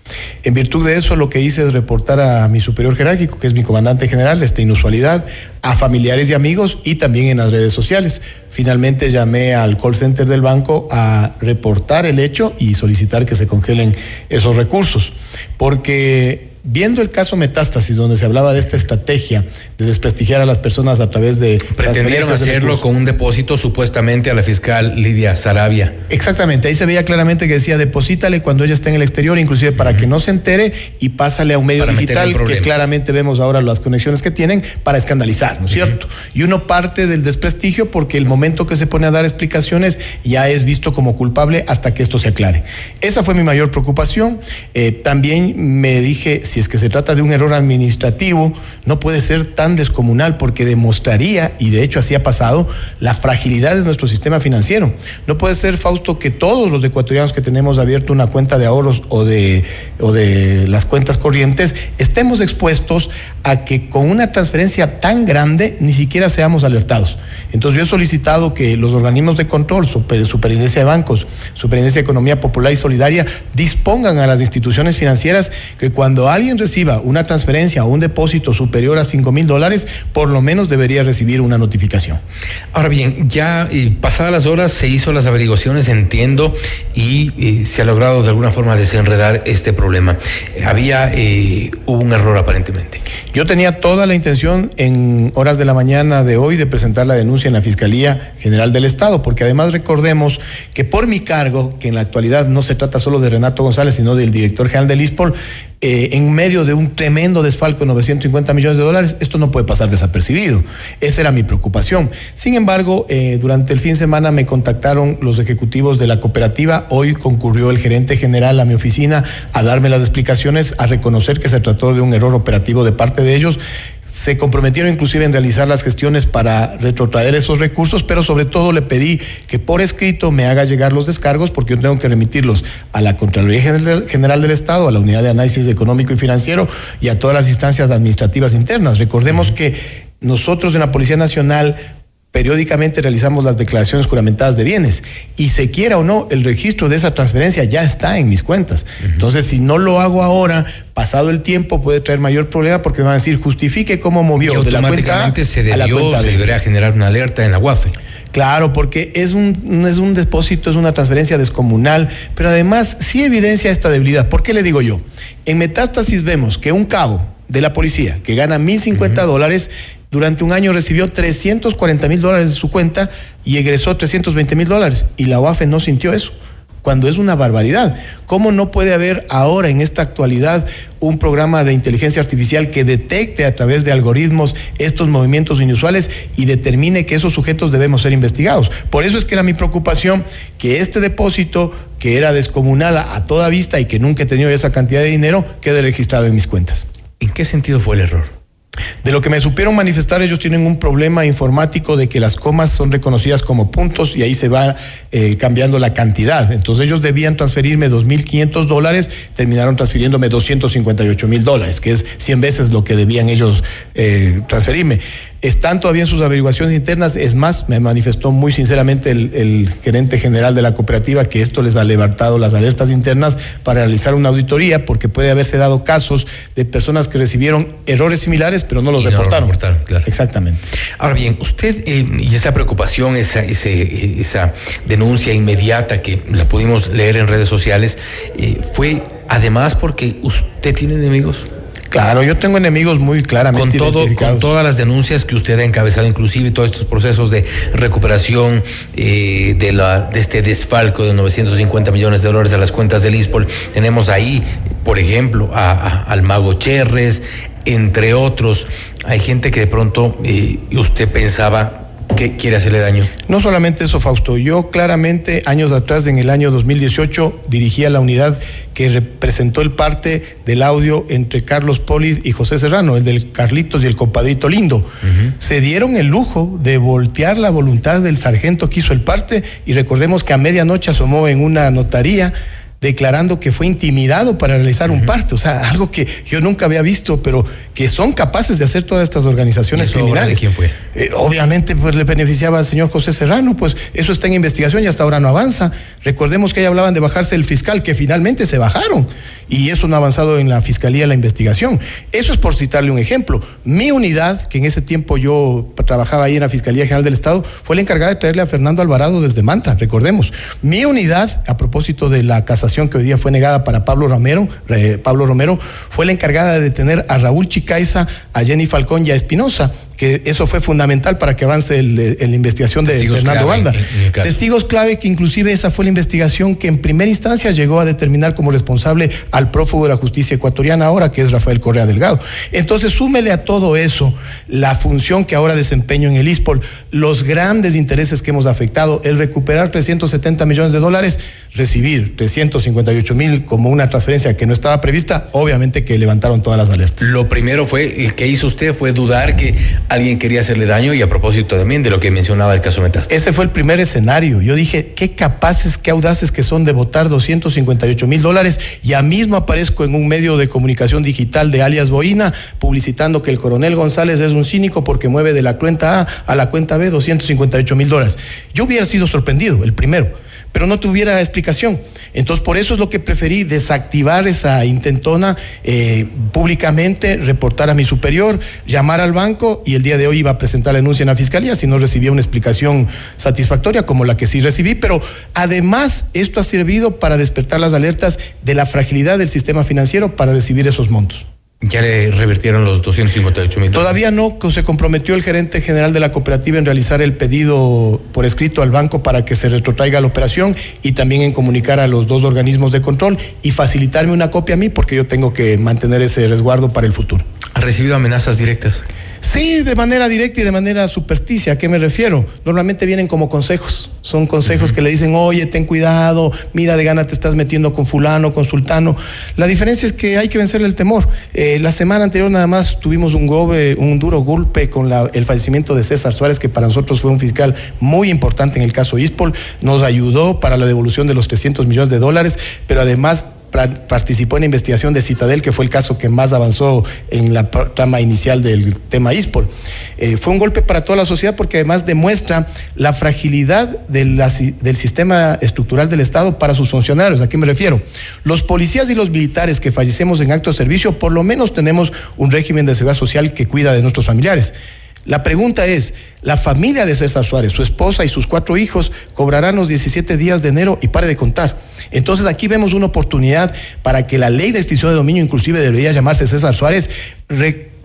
En virtud de eso, lo que hice es reportar a mi superior jerárquico, que es mi comandante general, esta inusualidad, a familiares y amigos y también en las redes sociales. Finalmente llamé al call center del banco a reportar el hecho y solicitar que se congelen esos recursos, porque viendo el caso Metástasis, donde se hablaba de esta estrategia de desprestigiar a las personas a través de... Pretendieron hacerlo con un depósito supuestamente a la fiscal Lidia Sarabia. Exactamente, ahí se veía claramente que decía, deposítale cuando ella esté en el exterior, inclusive para que no se entere y pásale a un medio digital, que claramente vemos ahora las conexiones que tienen para escandalizar, ¿no es cierto? Y uno parte del desprestigio porque el momento que se pone a dar explicaciones ya es visto como culpable hasta que esto se aclare. Esa fue mi mayor preocupación. Eh, también me dije, si es que se trata de un error administrativo, no puede ser tan descomunal porque demostraría, y de hecho así ha pasado, la fragilidad de nuestro sistema financiero. No puede ser, Fausto, que todos los ecuatorianos que tenemos abierto una cuenta de ahorros o de, o de las cuentas corrientes estemos expuestos a que con una transferencia tan grande ni siquiera seamos alertados. Entonces yo he solicitado que los organismos de control, super, Superintendencia de Bancos, Superintendencia de Economía Popular y Solidaria, dispongan a las instituciones financieras que cuando alguien reciba una transferencia o un depósito superior a 5 mil dólares, por lo menos debería recibir una notificación. Ahora bien, ya eh, pasadas las horas se hizo las averiguaciones, entiendo, y eh, se ha logrado de alguna forma desenredar este problema. había, eh, hubo un error aparentemente. Yo tenía toda la intención en horas de la mañana de hoy de presentar la denuncia en la Fiscalía General del Estado, porque además recordemos que por mi cargo, que en la actualidad no se trata solo de Renato González, sino del director general del ISPOL, eh, en medio de un tremendo desfalco de 950 millones de dólares, esto no puede pasar desapercibido. Esa era mi preocupación. Sin embargo, eh, durante el fin de semana me contactaron los ejecutivos de la cooperativa. Hoy concurrió el gerente general a mi oficina a darme las explicaciones, a reconocer que se trató de un error operativo de parte de ellos se comprometieron inclusive en realizar las gestiones para retrotraer esos recursos, pero sobre todo le pedí que por escrito me haga llegar los descargos porque yo tengo que remitirlos a la Contraloría General del Estado, a la Unidad de Análisis Económico y Financiero y a todas las instancias administrativas internas. Recordemos que nosotros en la Policía Nacional periódicamente realizamos las declaraciones juramentadas de bienes y se quiera o no, el registro de esa transferencia ya está en mis cuentas. Entonces, si no lo hago ahora, pasado el tiempo puede traer mayor problema porque me van a decir, justifique cómo movió de la cuenta se debió, a la cuenta se debería generar una alerta en la UAFE. Claro, porque es un, es un depósito, es una transferencia descomunal, pero además sí evidencia esta debilidad. ¿Por qué le digo yo? En Metástasis vemos que un cabo de la policía que gana 1.050 dólares durante un año recibió 340 mil dólares de su cuenta y egresó 320 mil dólares. Y la UAFE no sintió eso, cuando es una barbaridad. ¿Cómo no puede haber ahora, en esta actualidad, un programa de inteligencia artificial que detecte a través de algoritmos estos movimientos inusuales y determine que esos sujetos debemos ser investigados? Por eso es que era mi preocupación que este depósito, que era descomunal a, toda vista y que nunca he tenido esa cantidad de dinero, quede registrado en mis cuentas. ¿En qué sentido fue el error? De lo que me supieron manifestar, ellos tienen un problema informático de que las comas son reconocidas como puntos y ahí se va eh, cambiando la cantidad. Entonces ellos debían transferirme 2.500 dólares, terminaron transfiriéndome 258 mil dólares, que es 100 veces lo que debían ellos eh, transferirme. están todavía en sus averiguaciones internas. Es más, me manifestó muy sinceramente el, el gerente general de la cooperativa que esto les ha levantado las alertas internas para realizar una auditoría porque puede haberse dado casos de personas que recibieron errores similares pero no los Y no los reportaron. reportaron, claro. Exactamente. Ahora bien, usted eh, y esa preocupación, esa, ese, eh, esa denuncia inmediata que la pudimos leer en redes sociales, eh, fue además porque usted tiene enemigos. Claro, yo tengo enemigos muy Con, claramente todo, identificados. con todas las denuncias que usted ha encabezado, inclusive todos estos procesos de recuperación eh, de, la, de este desfalco de 950 millones de dólares a las cuentas del ISPOL, tenemos ahí, por ejemplo, a- a- al mago Cherres, entre otros. Hay gente que de pronto eh, usted pensaba que quiere hacerle daño. No solamente eso, Fausto. Yo claramente, años atrás, en el año 2018, dirigía la unidad que representó el parte del audio entre Carlos Polis y José Serrano, el del Carlitos y el compadrito lindo. Se dieron el lujo de voltear la voluntad del sargento que hizo el parte y recordemos que a medianoche asomó en una notaría declarando que fue intimidado para realizar un parte, o sea, algo que yo nunca había visto, pero que son capaces de hacer todas estas organizaciones ¿Y eso ahora de criminales. quién fue? Eh, obviamente, pues le beneficiaba al señor José Serrano, pues eso está en investigación y hasta ahora no avanza. Recordemos que ahí hablaban de bajarse el fiscal, que finalmente se bajaron, y eso no ha avanzado en la fiscalía la investigación. Eso es por citarle un ejemplo. Mi unidad, que en ese tiempo yo trabajaba ahí en la Fiscalía General del Estado, fue la encargada de traerle a Fernando Alvarado desde Manta, recordemos. Mi unidad, a propósito de la casación que hoy día fue negada para Pablo Romero, eh, Pablo Romero, fue la encargada de detener a Raúl Chicaiza, a Jenny Falcón y a Espinosa, que eso fue fundamental para que avance el, eh, en la investigación de Testigos Fernando Banda. en- en. Testigos clave que inclusive esa fue la investigación que en primera instancia llegó a determinar como responsable al prófugo de la justicia ecuatoriana ahora, que es Rafael Correa Delgado. Entonces, súmele a todo eso la función que ahora desempeño en el ISPOL, los grandes intereses que hemos afectado, el recuperar 370 millones de dólares, recibir 358 mil como una transferencia que no estaba prevista, obviamente que levantaron todas las alertas. Lo primero fue, el que hizo usted fue dudar que alguien quería hacerle daño y a propósito también de lo que mencionaba el caso Metástasis. Ese fue el primer escenario. Yo dije, qué capaces, qué audaces que son de votar 258 mil dólares. Ya mismo aparezco en un medio de comunicación digital de alias Boina, publicitando que el coronel González es un cínico porque mueve de la cuenta A a la cuenta B 258 mil dólares. Yo hubiera sido sorprendido, el primero pero no tuviera explicación. Entonces, por eso es lo que preferí desactivar esa intentona eh, públicamente, reportar a mi superior, llamar al banco y el día de hoy iba a presentar la denuncia en la fiscalía si no recibía una explicación satisfactoria como la que sí recibí. Pero además, esto ha servido para despertar las alertas de la fragilidad del sistema financiero para recibir esos montos. Ya le revirtieron los 258 mil Todavía no, se comprometió el gerente general de la cooperativa en realizar el pedido por escrito al banco para que se retrotraiga la operación y también en comunicar a los dos organismos de control y facilitarme una copia a mí porque yo tengo que mantener ese resguardo para el futuro. ¿Ha recibido amenazas directas? Sí, de manera directa y de manera supersticia. ¿A qué me refiero? Normalmente vienen como consejos. Son consejos que le dicen, oye, ten cuidado, mira de gana te estás metiendo con fulano, con sultano. La diferencia es que hay que vencerle el temor. Eh, la semana anterior nada más tuvimos un, un duro golpe con la- el fallecimiento de César Suárez, que para nosotros fue un fiscal muy importante en el caso ISPOL. Nos ayudó para la devolución de los 300 millones de dólares, pero además participó en la investigación de Citadel, que fue el caso que más avanzó en la trama inicial del tema ISPOL. Eh, fue un golpe para toda la sociedad porque además demuestra la fragilidad del sistema estructural del Estado para sus funcionarios. ¿A qué me refiero? Los policías y los militares que fallecemos en acto de servicio, por lo menos tenemos un régimen de seguridad social que cuida de nuestros familiares. La pregunta es, la familia de César Suárez, su esposa y sus cuatro hijos cobrarán los 17 días de enero y pare de contar. Entonces aquí vemos una oportunidad para que la ley de extinción de dominio inclusive debería llamarse César Suárez,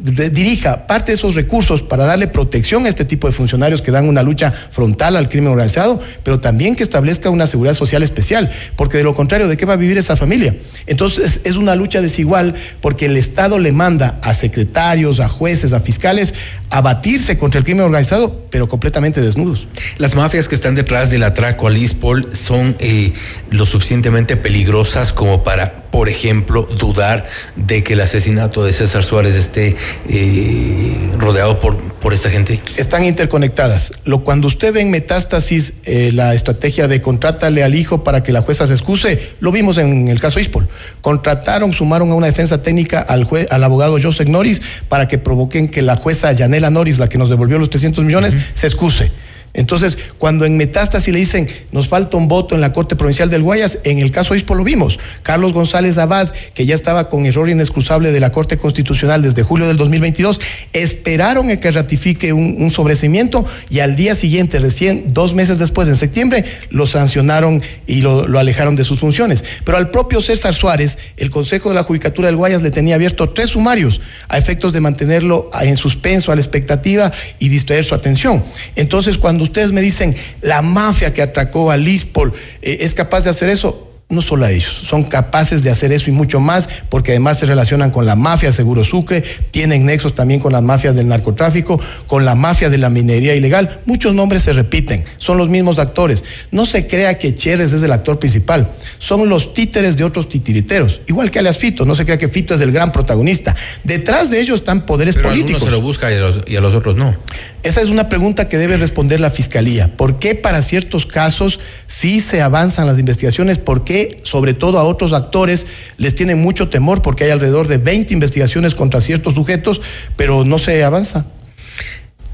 dirija parte de esos recursos para darle protección a este tipo de funcionarios que dan una lucha frontal al crimen organizado, pero también que establezca una seguridad social especial, porque de lo contrario, ¿de qué va a vivir esa familia? Entonces es una lucha desigual porque el Estado le manda a secretarios, a jueces, a fiscales a batirse contra el crimen organizado, pero completamente desnudos. Las mafias que están detrás del atraco al ISPOL son eh, lo suficiente suficientemente peligrosas como para, por ejemplo, dudar de que el asesinato de César Suárez esté eh, rodeado por, por esta gente? Están interconectadas. Lo, cuando usted ve en metástasis eh, la estrategia de contrátale al hijo para que la jueza se excuse, lo vimos en el caso Ispol. Contrataron, sumaron a una defensa técnica al, al abogado Joseph Norris para que provoquen que la jueza Yanela Norris, la que nos devolvió los 300 millones, se excuse. Entonces, cuando en metástasis le dicen nos falta un voto en la Corte Provincial del Guayas, en el caso Ispo lo vimos. Carlos González Abad, que ya estaba con error inexcusable de la Corte Constitucional desde julio del 2022, esperaron a que ratifique un, sobrecimiento y al día siguiente, recién dos meses después, en septiembre, lo sancionaron y lo, lo alejaron de sus funciones. Pero al propio César Suárez, el Consejo de la Judicatura del Guayas le tenía abierto tres sumarios a efectos de mantenerlo en suspenso, a la expectativa y distraer su atención. Entonces, cuando ustedes me dicen la mafia que atracó a Lispol eh, es capaz de hacer eso, no solo a ellos, son capaces de hacer eso y mucho más, porque además se relacionan con la mafia Seguro Sucre, tienen nexos también con las mafias del narcotráfico, con la mafia de la minería ilegal. Muchos nombres se repiten, son los mismos actores. No se crea que Cherres es el actor principal, son los títeres de otros titiriteros, igual que alias Fito, no se crea que Fito es el gran protagonista. Detrás de ellos están poderes Pero políticos. se lo busca y a los, y a los otros no. Esa es una pregunta que debe responder la Fiscalía. ¿Por qué para ciertos casos sí se avanzan las investigaciones? ¿Por qué, sobre todo a otros actores, les tienen mucho temor? Porque hay alrededor de 20 investigaciones contra ciertos sujetos, pero no se avanza.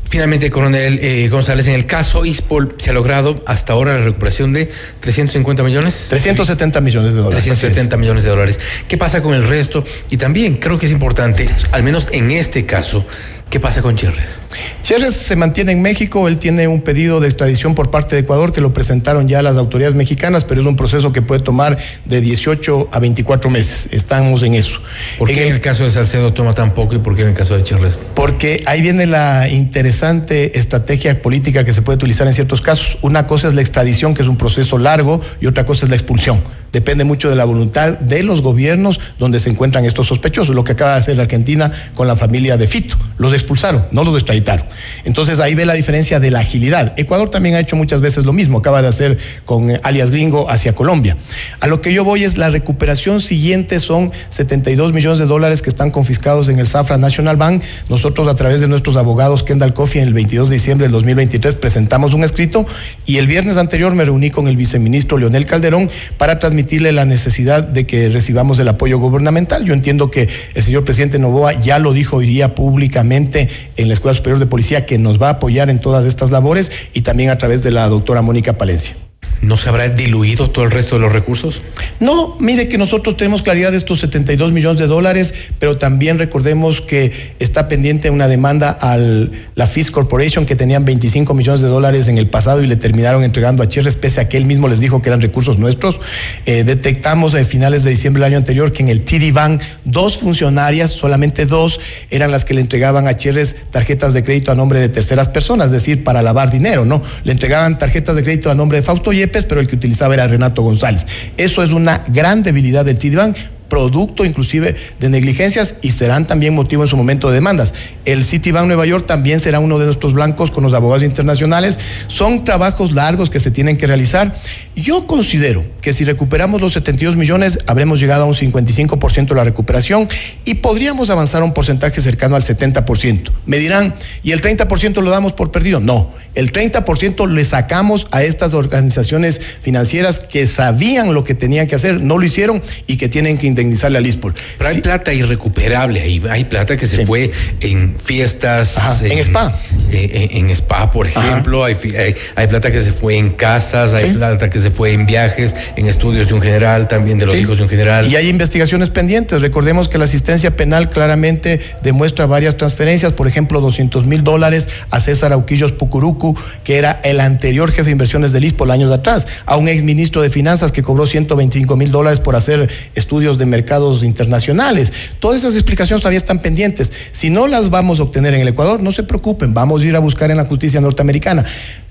Finalmente, coronel eh, González, en el caso ISPOL se ha logrado hasta ahora la recuperación de 350 millones. 370 millones de dólares. 370 millones de dólares. ¿Qué pasa con el resto? Y también creo que es importante, al menos en este caso, ¿qué pasa con Cherres? Cherres se mantiene en México, él tiene un pedido de extradición por parte de Ecuador que lo presentaron ya las autoridades mexicanas, pero es un proceso que puede tomar de 18 a 24 meses. Estamos en eso. ¿Por qué en el caso de Salcedo toma tan poco y por qué en el caso de Cherres? Porque ahí viene la interesante estrategia política que se puede utilizar en ciertos casos. Una cosa es la extradición, que es un proceso largo, y otra cosa es la expulsión. Depende mucho de la voluntad de los gobiernos donde se encuentran estos sospechosos, lo que acaba de hacer Argentina con la familia de Fito. Los expulsaron, no los extraditaron. Entonces ahí ve la diferencia de la agilidad. Ecuador también ha hecho muchas veces lo mismo, acaba de hacer con eh, alias gringo hacia Colombia. A lo que yo voy es la recuperación siguiente son 72 millones de dólares que están confiscados en el Safra National Bank. Nosotros a través de nuestros abogados Kendall Coffee en el 22 de diciembre del 2023 presentamos un escrito y el viernes anterior me reuní con el viceministro Leonel Calderón para la necesidad de que recibamos el apoyo gubernamental. Yo entiendo que el señor presidente Novoa ya lo dijo hoy día públicamente en la Escuela Superior de Policía que nos va a apoyar en todas estas labores y también a través de la doctora Mónica Palencia. ¿No se habrá diluido todo el resto de los recursos? No, mire que nosotros tenemos claridad de estos 72 millones de dólares, pero también recordemos que está pendiente una demanda a la Fish Corporation que tenían 25 millones de dólares en el pasado y le terminaron entregando a Cherres, pese a que él mismo les dijo que eran recursos nuestros. Eh, detectamos a finales de diciembre del año anterior que en el Bank dos funcionarias, solamente dos, eran las que le entregaban a Cherres tarjetas de crédito a nombre de terceras personas, es decir, para lavar dinero, ¿no? Le entregaban tarjetas de crédito a nombre de Fausto Yepes, pero el que utilizaba era Renato González. Eso es una gran debilidad del Citibank producto inclusive de negligencias y serán también motivo en su momento de demandas. El Citibank Nueva York también será uno de nuestros blancos con los abogados internacionales. Son trabajos largos que se tienen que realizar. Yo considero que si recuperamos los 72 millones, habremos llegado a un 55% de la recuperación y podríamos avanzar a un porcentaje cercano al 70%. Me dirán, ¿y el 30% lo damos por perdido? No, el 30% le sacamos a estas organizaciones financieras que sabían lo que tenían que hacer, no lo hicieron y que tienen que indemnizarle al ISPOL. Pero hay plata irrecuperable ahí, hay plata que se fue en fiestas. en spa. eh, en, en spa, por ejemplo, hay, fi- hay, hay plata que se fue en casas, hay Sí. plata que se fue en viajes, en estudios de un general, también de los hijos de un general. Y hay investigaciones pendientes. Recordemos que la asistencia penal claramente demuestra varias transferencias, por ejemplo, 200 mil dólares a César Auquillos Pucurucu, que era el anterior jefe de inversiones del ISPOL años atrás, a un ex ministro de Finanzas que cobró 125 mil dólares por hacer estudios de mercados internacionales. Todas esas explicaciones todavía están pendientes. Si no las vamos a obtener en el Ecuador, no se preocupen, vamos a ir a buscar en la justicia norteamericana.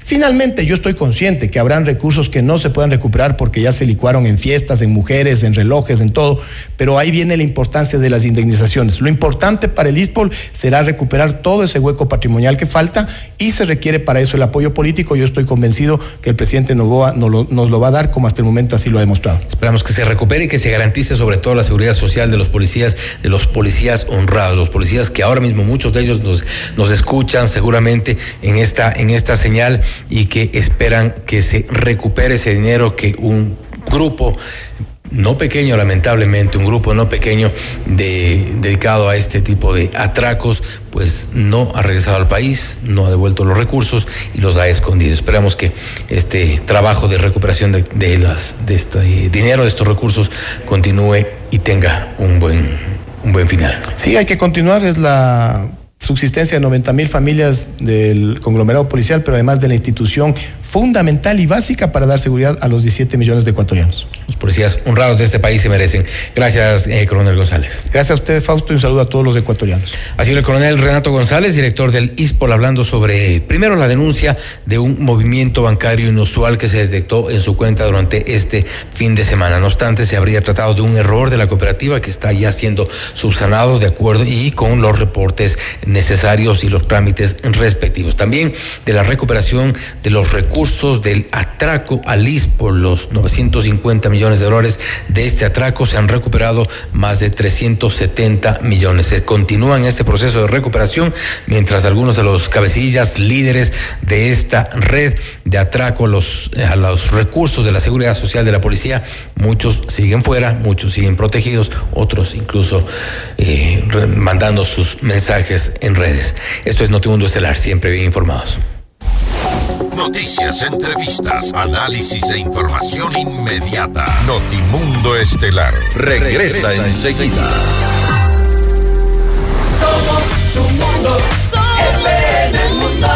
Finalmente, yo estoy consciente que habrán recursos que no se puedan recuperar porque ya se licuaron en fiestas, en mujeres, en relojes, en todo, pero ahí viene la importancia de las indemnizaciones. Lo importante para el ISPOL será recuperar todo ese hueco patrimonial que falta y se requiere para eso el apoyo político. Yo estoy convencido que el presidente Novoa nos lo, va a dar como hasta el momento así lo ha demostrado. Esperamos que se recupere y que se garantice sobre todo la seguridad social de los policías, de los policías honrados, los policías que ahora mismo muchos de ellos nos, nos escuchan seguramente en esta, en esta señal y que esperan que se recupere ese dinero que un grupo no pequeño, lamentablemente, un grupo no pequeño de, dedicado a este tipo de atracos, pues no ha regresado al país, no ha devuelto los recursos y los ha escondido. Esperamos que este trabajo de recuperación de, de las, de este dinero, de estos recursos, continúe y tenga un buen, un buen final. Sí, hay que continuar, es la subsistencia de 90 mil familias del conglomerado policial, pero además de la institución fundamental y básica para dar seguridad a los 17 millones de ecuatorianos. Los policías honrados de este país se merecen. Gracias, eh, coronel González. Gracias a usted, Fausto, y un saludo a todos los ecuatorianos. Así el coronel Renato González, director del ISPOL, hablando sobre, primero, la denuncia de un movimiento bancario inusual que se detectó en su cuenta durante este fin de semana. No obstante, se habría tratado de un error de la cooperativa que está ya siendo subsanado de acuerdo y con los reportes necesarios y los trámites respectivos. También de la recuperación de los recursos del atraco al ISPO, los 950 millones de dólares de este atraco, se han recuperado más de 370 millones. Se continúa en este proceso de recuperación mientras algunos de los cabecillas líderes de esta red de atraco a los, a los recursos de la seguridad social de la policía, muchos siguen fuera, muchos siguen protegidos, otros incluso eh, mandando sus mensajes en redes. Esto es Notimundo Estelar, siempre bien informados. Noticias, entrevistas, análisis e información inmediata. Notimundo Estelar regresa, enseguida. Somos tu mundo, FM Mundo.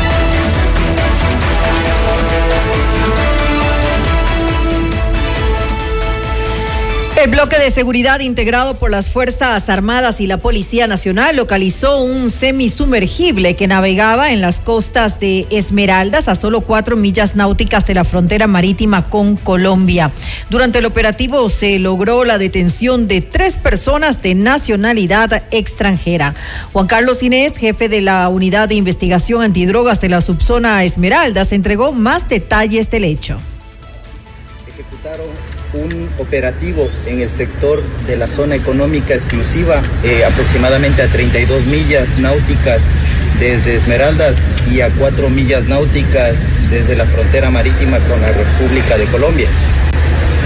El bloque de seguridad integrado por las Fuerzas Armadas y la Policía Nacional localizó un semisumergible que navegaba en las costas de Esmeraldas a solo cuatro millas náuticas de la frontera marítima con Colombia. Durante el operativo se logró la detención de tres personas de nacionalidad extranjera. Juan Carlos Inés, jefe de la Unidad de Investigación Antidrogas de la subzona Esmeraldas, entregó más detalles del hecho. ejecutaron un operativo en el sector de la zona económica exclusiva, eh, aproximadamente a 32 millas náuticas desde Esmeraldas y a cuatro millas náuticas desde la frontera marítima con la República de Colombia.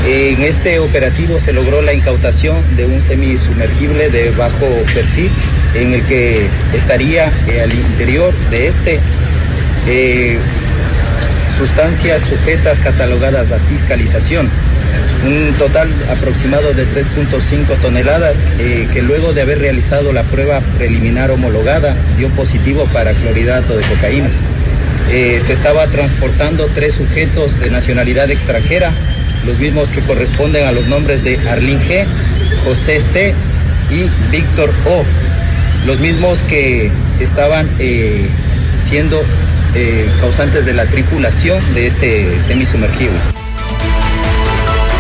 En este operativo se logró la incautación de un semisumergible de bajo perfil en el que estaría eh, al interior de este eh, sustancias sujetas catalogadas a fiscalización. Un total aproximado de 3.5 toneladas eh, que luego de haber realizado la prueba preliminar homologada dio positivo para clorhidrato de cocaína. Eh, se estaba transportando tres sujetos de nacionalidad extranjera, los mismos que corresponden a los nombres de Arlín G, José C y Víctor O, los mismos que estaban eh, siendo causantes de la tripulación de este semisumergible.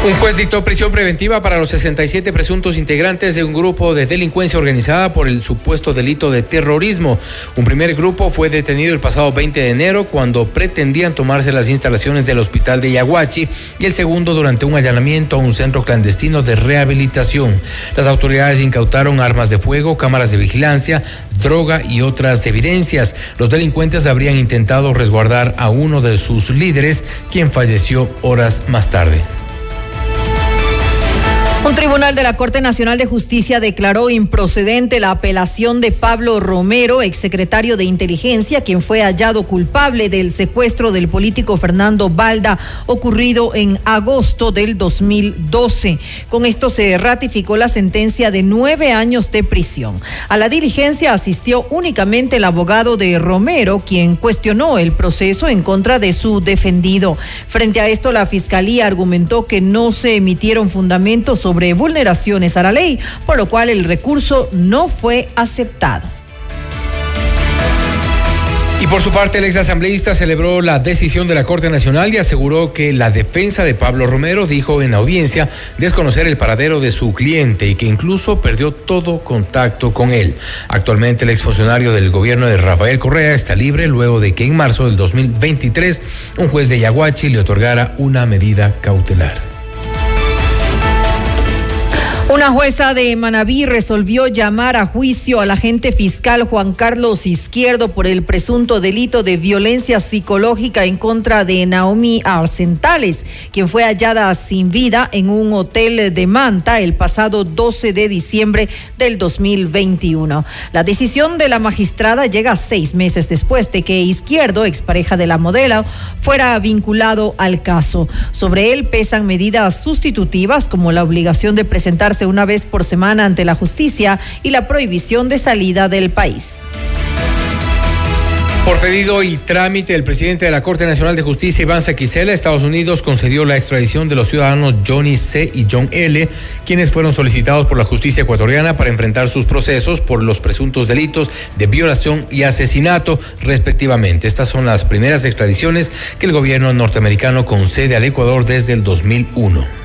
Un juez dictó prisión preventiva para los 67 presuntos integrantes de un grupo de delincuencia organizada por el supuesto delito de terrorismo. Un primer grupo fue detenido el pasado 20 de enero cuando pretendían tomarse las instalaciones del hospital de Yaguachi y el segundo durante un allanamiento a un centro clandestino de rehabilitación. Las autoridades incautaron armas de fuego, cámaras de vigilancia, droga y otras evidencias. Los delincuentes habrían intentado resguardar a uno de sus líderes, quien falleció horas más tarde. Un tribunal de la Corte Nacional de Justicia declaró improcedente la apelación de Pablo Romero, exsecretario de Inteligencia, quien fue hallado culpable del secuestro del político Fernando Balda ocurrido en agosto del 2012. Con esto se ratificó la sentencia de nueve años de prisión. A la diligencia asistió únicamente el abogado de Romero, quien cuestionó el proceso en contra de su defendido. Frente a esto, la Fiscalía argumentó que no se emitieron fundamentos sobre sobre vulneraciones a la ley, por lo cual el recurso no fue aceptado. Y por su parte, el exasambleísta celebró la decisión de la Corte Nacional y aseguró que la defensa de Pablo Romero dijo en audiencia desconocer el paradero de su cliente y que incluso perdió todo contacto con él. Actualmente, el exfuncionario del gobierno de Rafael Correa está libre luego de que en marzo del 2023 un juez de Yaguachi le otorgara una medida cautelar. Una jueza de Manabí resolvió llamar a juicio al agente fiscal Juan Carlos Izquierdo por el presunto delito de violencia psicológica en contra de Naomi Arcentales, quien fue hallada sin vida en un hotel de Manta el pasado 12 de diciembre del 2021. La decisión de la magistrada llega seis meses después de que Izquierdo, expareja de la modelo, fuera vinculado al caso. Sobre él pesan medidas sustitutivas como la obligación de presentar una vez por semana ante la justicia y la prohibición de salida del país. Por pedido y trámite del presidente de la Corte Nacional de Justicia, Iván Saquicela, Estados Unidos concedió la extradición de los ciudadanos Johnny C. y John L., quienes fueron solicitados por la justicia ecuatoriana para enfrentar sus procesos por los presuntos delitos de violación y asesinato, respectivamente. Estas son las primeras extradiciones que el gobierno norteamericano concede al Ecuador desde el 2001.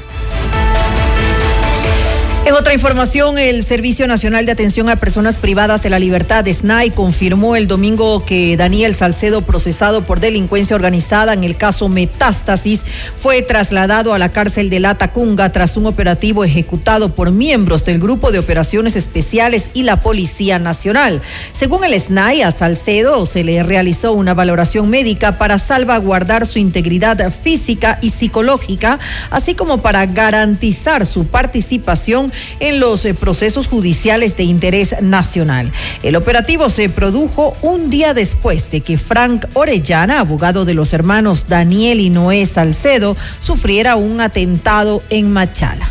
En otra información, el Servicio Nacional de Atención a Personas Privadas de la Libertad, SNAI, confirmó el domingo que Daniel Salcedo, procesado por delincuencia organizada en el caso Metástasis, fue trasladado a la cárcel de La Tacunga tras un operativo ejecutado por miembros del Grupo de Operaciones Especiales y la Policía Nacional. Según el SNAI, a Salcedo se le realizó una valoración médica para salvaguardar su integridad física y psicológica, así como para garantizar su participación en los eh, procesos judiciales de interés nacional. El operativo se produjo un día después de que Frank Orellana, abogado de los hermanos Daniel y Noé Salcedo, sufriera un atentado en Machala.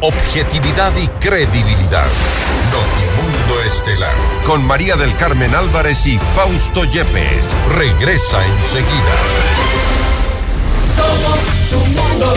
Objetividad y credibilidad. Notimundo Estelar. Con María del Carmen Álvarez y Fausto Yepes. Regresa enseguida. Somos tu mundo.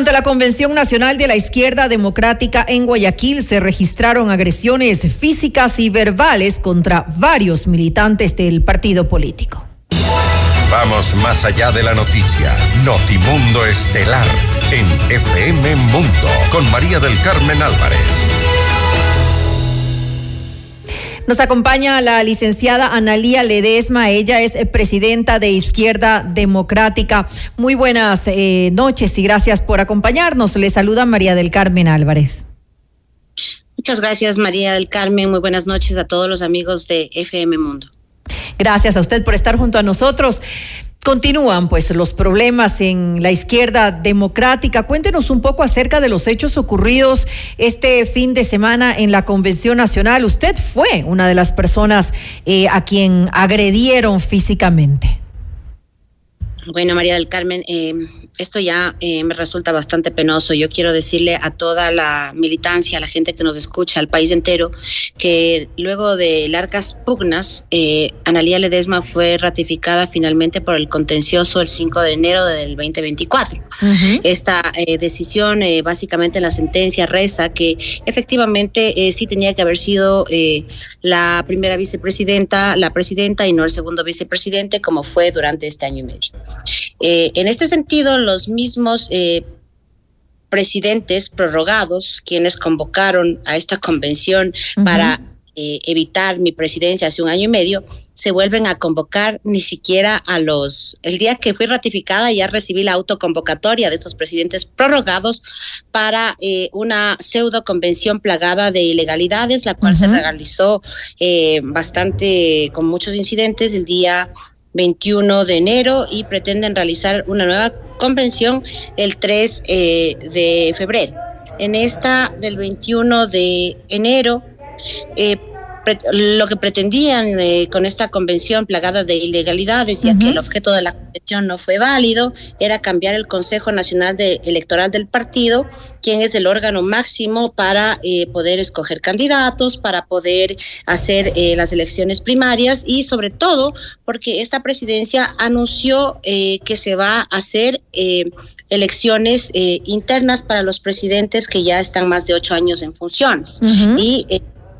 Durante la Convención Nacional de la Izquierda Democrática en Guayaquil se registraron agresiones físicas y verbales contra varios militantes del partido político. Vamos más allá de la noticia. Notimundo Estelar en FM Mundo con María del Carmen Álvarez. Nos acompaña la licenciada Analía Ledesma, ella es eh, presidenta de Izquierda Democrática. Muy buenas eh, noches y gracias por acompañarnos. Le saluda María del Carmen Álvarez. Muchas gracias María del Carmen, muy buenas noches a todos los amigos de FM Mundo. Gracias a usted por estar junto a nosotros. Continúan pues los problemas en la izquierda democrática. Cuéntenos un poco acerca de los hechos ocurridos este fin de semana en la Convención Nacional. Usted fue una de las personas eh, a quien agredieron físicamente. Bueno, María del Carmen, eh, esto ya eh, me resulta bastante penoso. Yo quiero decirle a toda la militancia, a la gente que nos escucha, al país entero, que luego de largas pugnas, eh, Analía Ledesma fue ratificada finalmente por el contencioso el 5 de enero del 2024. Esta eh, decisión, eh, básicamente en la sentencia, reza que efectivamente eh, sí tenía que haber sido eh, la primera vicepresidenta, la presidenta y no el segundo vicepresidente, como fue durante este año y medio. Eh, en este sentido, los mismos eh, presidentes prorrogados, quienes convocaron a esta convención para eh, evitar mi presidencia hace un año y medio, se vuelven a convocar ni siquiera a los... El día que fui ratificada ya recibí la autoconvocatoria de estos presidentes prorrogados para eh, una pseudo convención plagada de ilegalidades, la cual se realizó eh, bastante con muchos incidentes el día 21 de enero y pretenden realizar una nueva convención el 3 eh, de febrero. En esta del 21 de enero, eh, lo que pretendían eh, con esta convención plagada de ilegalidades, ya que el objeto de la convención no fue válido, era cambiar el Consejo Nacional de- Electoral del partido, quien es el órgano máximo para eh, poder escoger candidatos, para poder hacer eh, las elecciones primarias y sobre todo porque esta presidencia anunció eh, que se va a hacer elecciones internas para los presidentes que ya están más de ocho años en funciones. Y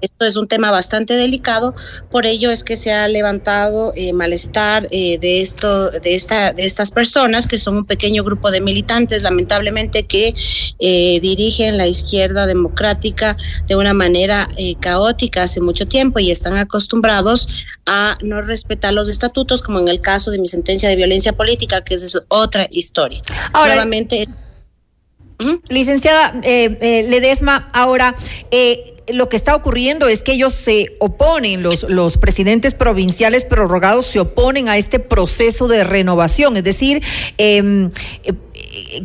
esto es un tema bastante delicado, por ello es que se ha levantado eh, malestar eh, de esto, de esta, de estas personas que son un pequeño grupo de militantes, lamentablemente que eh, dirigen la izquierda democrática de una manera eh, caótica hace mucho tiempo y están acostumbrados a no respetar los estatutos, como en el caso de mi sentencia de violencia política, que es otra historia. Ahora- Nuevamente, Licenciada eh, eh, Ledesma, ahora eh, lo que está ocurriendo es que ellos se oponen, los, los presidentes provinciales prorrogados se oponen a este proceso de renovación, es decir, eh, eh,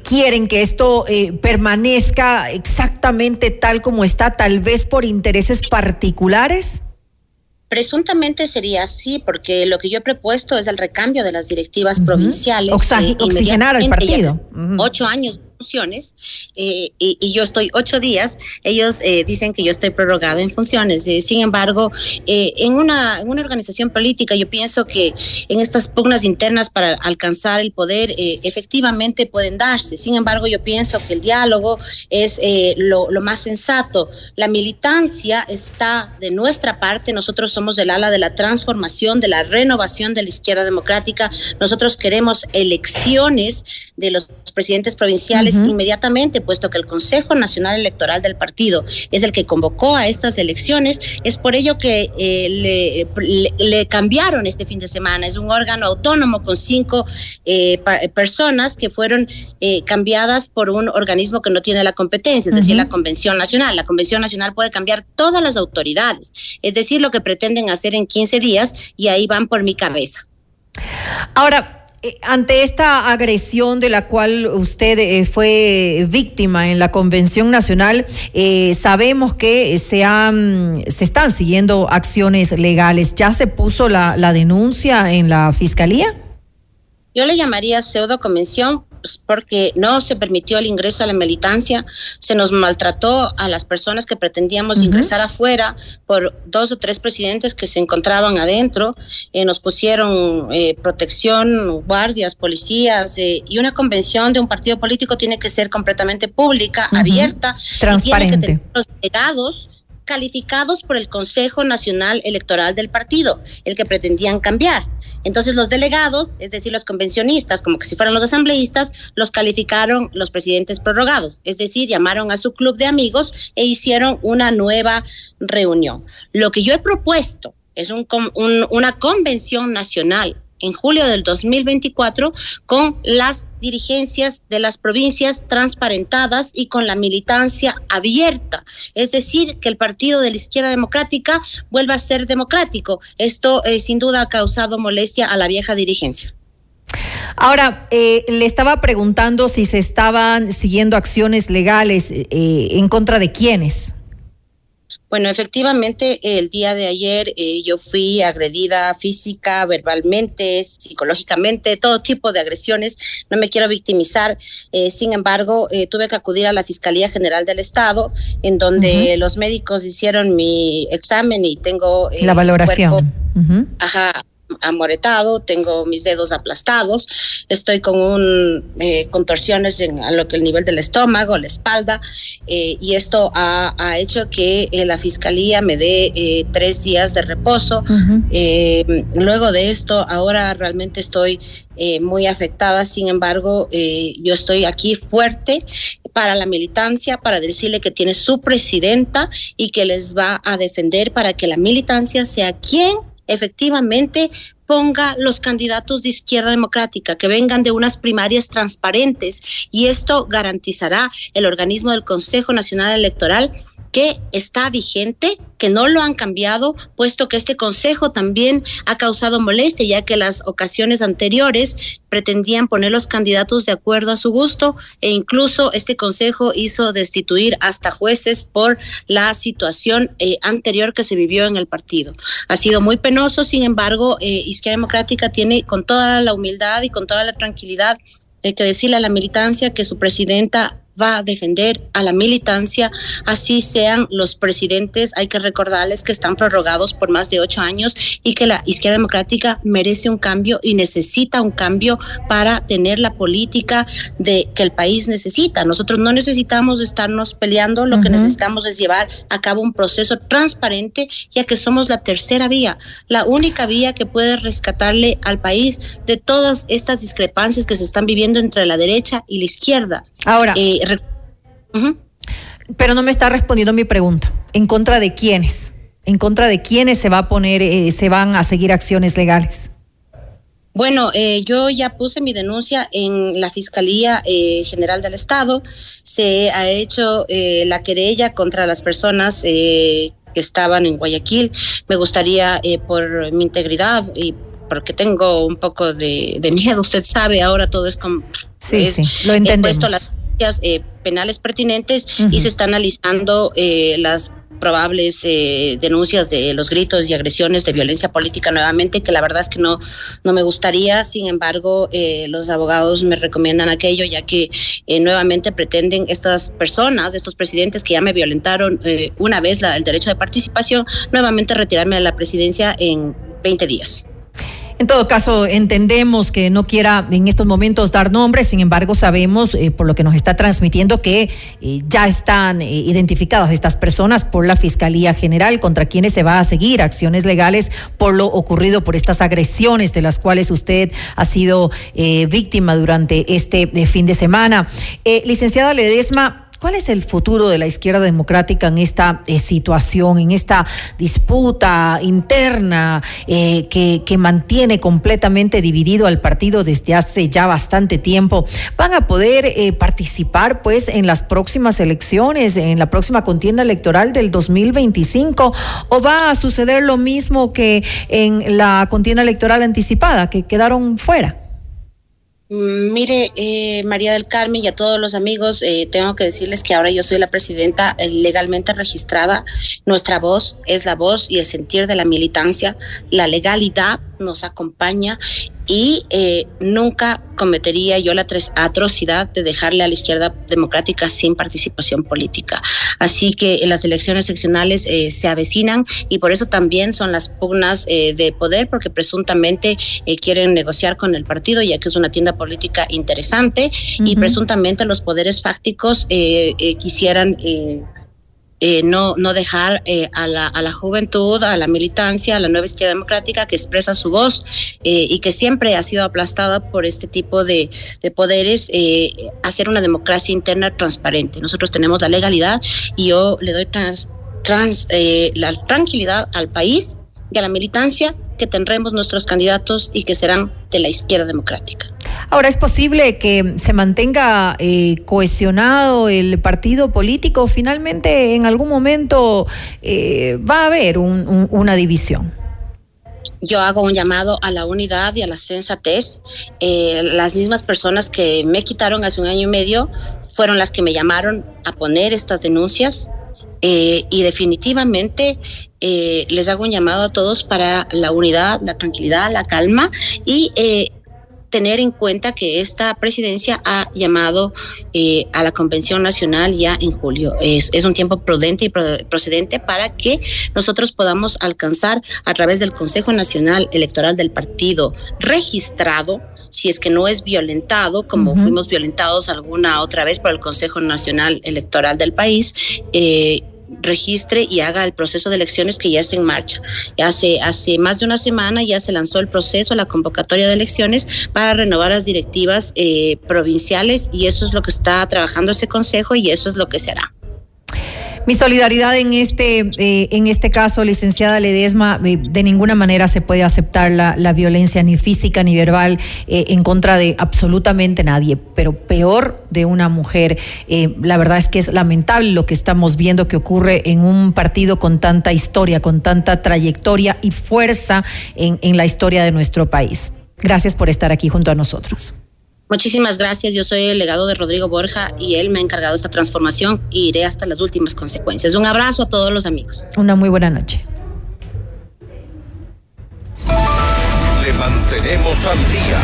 quieren que esto eh, permanezca exactamente tal como está, tal vez por intereses particulares. Presuntamente sería así, porque lo que yo he propuesto es el recambio de las directivas provinciales. Eh, oxigenar al partido. Ocho años funciones eh, y, yo estoy ocho días, ellos eh, dicen que yo estoy prorrogada en funciones. Eh, sin embargo, en, una, en una organización política yo pienso que en estas pugnas internas para alcanzar el poder efectivamente pueden darse. Sin embargo, yo pienso que el diálogo es lo, lo más sensato. La militancia está de nuestra parte, nosotros somos del ala de la transformación, de la renovación de la izquierda democrática. Nosotros queremos elecciones de los presidentes provinciales Inmediatamente, puesto que el Consejo Nacional Electoral del partido es el que convocó a estas elecciones. Es por ello que eh, le, le- le cambiaron este fin de semana. Es un órgano autónomo con cinco eh, pa- personas que fueron eh, cambiadas por un organismo que no tiene la competencia, es decir, la Convención Nacional. La Convención Nacional puede cambiar todas las autoridades, es decir, lo que pretenden hacer en 15 días y ahí van por mi cabeza. Ahora, ante esta agresión de la cual usted eh, fue víctima en la Convención Nacional, eh, sabemos que se, han, se están siguiendo acciones legales. ¿Ya se puso la, la denuncia en la Fiscalía? Yo le llamaría pseudo convención porque no se permitió el ingreso a la militancia, se nos maltrató a las personas que pretendíamos ingresar afuera por dos o tres presidentes que se encontraban adentro, eh, nos pusieron eh, protección, guardias, policías eh, y una convención de un partido político tiene que ser completamente pública, abierta, y tiene que Transparente. tener los delegados calificados por el Consejo Nacional Electoral del partido, el que pretendían cambiar. Entonces los delegados, es decir, los convencionistas, como que si fueran los asambleístas, los calificaron los presidentes prorrogados, es decir, llamaron a su club de amigos e hicieron una nueva reunión. Lo que yo he propuesto es un una convención nacional en julio del 2024 con las dirigencias de las provincias transparentadas y con la militancia abierta. Es decir, que el partido de la izquierda democrática vuelva a ser democrático. Esto eh, sin duda ha causado molestia a la vieja dirigencia. Ahora, eh, le estaba preguntando si se estaban siguiendo acciones legales eh, en contra de quiénes. Bueno, efectivamente, el día de ayer eh, yo fui agredida física, verbalmente, psicológicamente, todo tipo de agresiones. No me quiero victimizar. eh, sin embargo, eh, tuve que acudir a la Fiscalía General del Estado, en donde los médicos hicieron mi examen y tengo eh, la valoración. ajá, amoretado, tengo mis dedos aplastados, estoy con un eh, contorsiones en a lo que el nivel del estómago, la espalda, eh, y esto ha, ha hecho que eh, la fiscalía me dé tres días de reposo. Luego de esto, ahora realmente estoy muy afectada, sin embargo, yo estoy aquí fuerte para la militancia, para decirle que tiene su presidenta y que les va a defender para que la militancia sea quien efectivamente ponga los candidatos de izquierda democrática, que vengan de unas primarias transparentes y esto garantizará el organismo del Consejo Nacional Electoral que está vigente, que no lo han cambiado, puesto que este Consejo también ha causado molestia, ya que las ocasiones anteriores pretendían poner los candidatos de acuerdo a su gusto e incluso este Consejo hizo destituir hasta jueces por la situación eh, anterior que se vivió en el partido. Ha sido muy penoso, sin embargo, eh, Izquierda Democrática tiene con toda la humildad y con toda la tranquilidad eh, que decirle a la militancia que su presidenta va a defender a la militancia, así sean los presidentes. Hay que recordarles que están prorrogados por más de ocho años y que la izquierda democrática merece un cambio y necesita un cambio para tener la política de que el país necesita. Nosotros no necesitamos estarnos peleando, lo que necesitamos es llevar a cabo un proceso transparente, ya que somos la tercera vía, la única vía que puede rescatarle al país de todas estas discrepancias que se están viviendo entre la derecha y la izquierda. Ahora, Eh, pero no me está respondiendo mi pregunta. ¿En contra de quiénes? ¿En contra de quiénes se va a poner, eh, se van a seguir acciones legales? Bueno, eh, yo ya puse mi denuncia en la Fiscalía eh, General del Estado. Se ha hecho eh, la querella contra las personas eh, que estaban en Guayaquil. Me gustaría, eh, por mi integridad y porque tengo un poco de, de miedo, usted sabe, ahora todo es como... Sí, es- sí, lo he entendemos. puesto las denuncias, eh, penales pertinentes y se está analizando eh, las probables eh, denuncias de los gritos y agresiones de violencia política nuevamente, que la verdad es que no, no me gustaría. Sin embargo, eh, los abogados me recomiendan aquello, ya que eh, nuevamente pretenden estas personas, estos presidentes que ya me violentaron una vez la, el derecho de participación, nuevamente retirarme de la presidencia en 20 días. En todo caso, entendemos que no quiera en estos momentos dar nombres, sin embargo, sabemos eh, por lo que nos está transmitiendo que eh, ya están eh, identificadas estas personas por la Fiscalía General contra quienes se va a seguir acciones legales por lo ocurrido por estas agresiones de las cuales usted ha sido víctima durante este fin de semana. licenciada Ledesma, ¿Cuál es el futuro de la izquierda democrática en esta eh, situación, en esta disputa interna eh, que, que, mantiene completamente dividido al partido desde hace ya bastante tiempo? ¿Van a poder eh, participar pues en las próximas elecciones, en la próxima contienda electoral del 2025? ¿O va a suceder lo mismo que en la contienda electoral anticipada, que quedaron fuera? Mm, mire, eh, María del Carmen y a todos los amigos, eh, tengo que decirles que ahora yo soy la presidenta eh, legalmente registrada. Nuestra voz es la voz y el sentir de la militancia. La legalidad nos acompaña y eh, nunca cometería yo la atrocidad de dejarle a la izquierda democrática sin participación política. Así que las elecciones seccionales eh, se avecinan y por eso también son las pugnas eh, de poder, porque presuntamente quieren negociar con el partido, ya que es una tienda política interesante, y presuntamente los poderes fácticos quisieran eh, no, no dejar eh, a, la, a, la, juventud, a la militancia, a la nueva izquierda democrática que expresa su voz eh, y que siempre ha sido aplastada por este tipo de, de poderes, hacer una democracia interna transparente. Nosotros tenemos la legalidad y yo le doy trans, la tranquilidad al país y a la militancia que tendremos nuestros candidatos y que serán de la izquierda democrática. Ahora, ¿es posible que se mantenga eh, cohesionado el partido político? Finalmente, en algún momento eh, va a haber una división. Yo hago un llamado a la unidad y a la sensatez. Eh, las mismas personas que me quitaron hace un año y medio fueron las que me llamaron a poner estas denuncias. y definitivamente les hago un llamado a todos para la unidad, la tranquilidad, la calma y tener en cuenta que esta presidencia ha llamado eh, a la Convención Nacional ya en julio. Es, es un tiempo prudente y procedente para que nosotros podamos alcanzar a través del Consejo Nacional Electoral del Partido registrado si es que no es violentado, como fuimos violentados alguna otra vez por el Consejo Nacional Electoral del país, eh, registre y haga el proceso de elecciones que ya está en marcha. Hace, hace más de una semana ya se lanzó el proceso, la convocatoria de elecciones para renovar las directivas eh, provinciales y eso es lo que está trabajando ese consejo y eso es lo que se hará. Mi solidaridad en este, eh, en este caso, licenciada Ledesma, eh, de ninguna manera se puede aceptar la, la violencia ni física ni verbal eh, en contra de absolutamente nadie, pero peor de una mujer. la verdad es que es lamentable lo que estamos viendo que ocurre en un partido con tanta historia, con tanta trayectoria y fuerza en, en la historia de nuestro país. Gracias por estar aquí junto a nosotros. Muchísimas gracias. Yo soy el legado de Rodrigo Borja y él me ha encargado de esta transformación y iré hasta las últimas consecuencias. Un abrazo a todos los amigos. Una muy buena noche. Le mantenemos al día.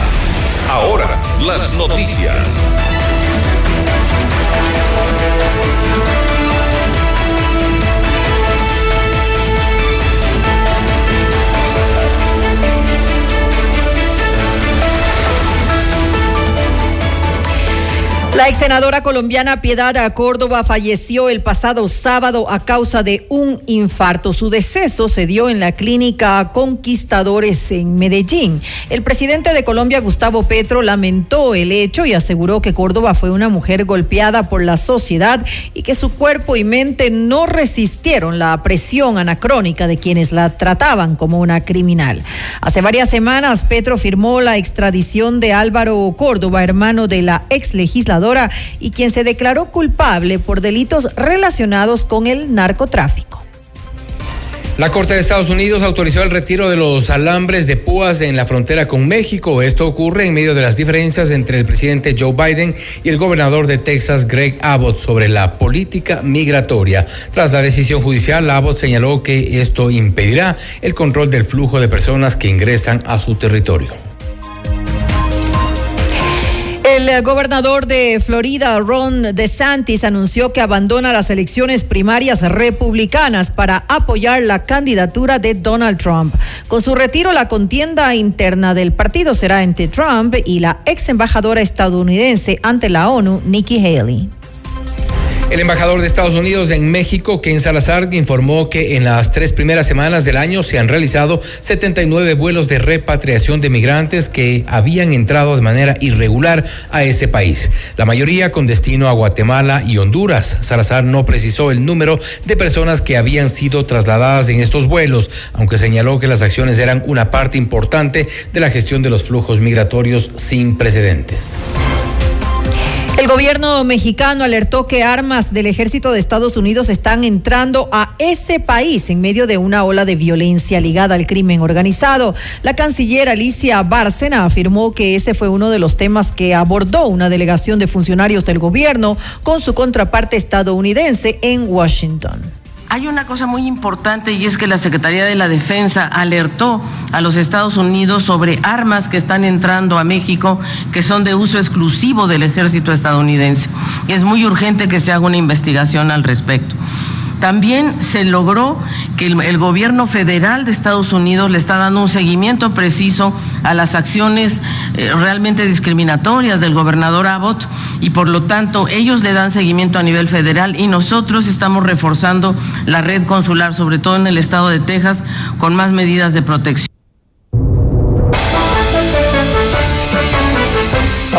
Ahora, las noticias. La ex senadora colombiana Piedad Córdoba falleció el pasado sábado a causa de un infarto. Su deceso se dio en la clínica Conquistadores en Medellín. El presidente de Colombia, Gustavo Petro, lamentó el hecho y aseguró que Córdoba fue una mujer golpeada por la sociedad y que su cuerpo y mente no resistieron la presión anacrónica de quienes la trataban como una criminal. Hace varias semanas, Petro firmó la extradición de Álvaro Córdoba, hermano de la ex legisladora y quien se declaró culpable por delitos relacionados con el narcotráfico. La Corte de Estados Unidos autorizó el retiro de los alambres de púas en la frontera con México. Esto ocurre en medio de las diferencias entre el presidente Joe Biden y el gobernador de Texas, Greg Abbott, sobre la política migratoria. Tras la decisión judicial, Abbott señaló que esto impedirá el control del flujo de personas que ingresan a su territorio. El gobernador de Florida, Ron DeSantis, anunció que abandona las elecciones primarias republicanas para apoyar la candidatura de Donald Trump. Con su retiro, la contienda interna del partido será entre Trump y la ex embajadora estadounidense ante la ONU, Nikki Haley. El embajador de Estados Unidos en México, Ken Salazar, informó que en las tres primeras semanas del año se han realizado 79 vuelos de repatriación de migrantes que habían entrado de manera irregular a ese país, la mayoría con destino a Guatemala y Honduras. Salazar no precisó el número de personas que habían sido trasladadas en estos vuelos, aunque señaló que las acciones eran una parte importante de la gestión de los flujos migratorios sin precedentes. El gobierno mexicano alertó que armas del ejército de Estados Unidos están entrando a ese país en medio de una ola de violencia ligada al crimen organizado. La canciller Alicia Bárcena afirmó que ese fue uno de los temas que abordó una delegación de funcionarios del gobierno con su contraparte estadounidense en Washington. Hay una cosa muy importante y es que la Secretaría de la Defensa alertó a los Estados Unidos sobre armas que están entrando a México que son de uso exclusivo del ejército estadounidense. Y es muy urgente que se haga una investigación al respecto. También se logró que el, gobierno federal de Estados Unidos le está dando un seguimiento preciso a las acciones eh, realmente discriminatorias del gobernador Abbott y por lo tanto ellos le dan seguimiento a nivel federal y nosotros estamos reforzando la red consular, sobre todo en el estado de Texas, con más medidas de protección.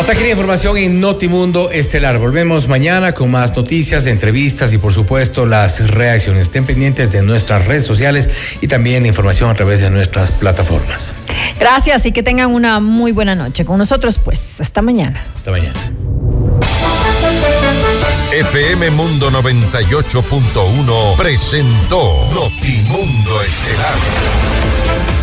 Hasta aquí la información en Notimundo Estelar. Volvemos mañana con más noticias, entrevistas y por supuesto las reacciones. Estén pendientes de nuestras redes sociales y también información a través de nuestras plataformas. Gracias y que tengan una muy buena noche. Con nosotros pues, hasta mañana. Hasta mañana. FM Mundo 98.1 presentó Notimundo Estelar.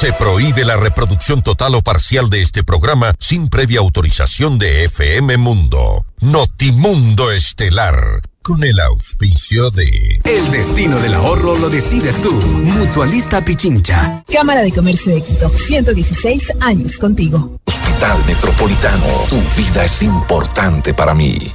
Se prohíbe la reproducción total o parcial de este programa sin previa autorización de FM Mundo. Notimundo Estelar. Con el auspicio de... El destino del ahorro lo decides tú. Mutualista Pichincha. Cámara de Comercio de Quito. 116 años contigo. Hospital Metropolitano. Tu vida es importante para mí.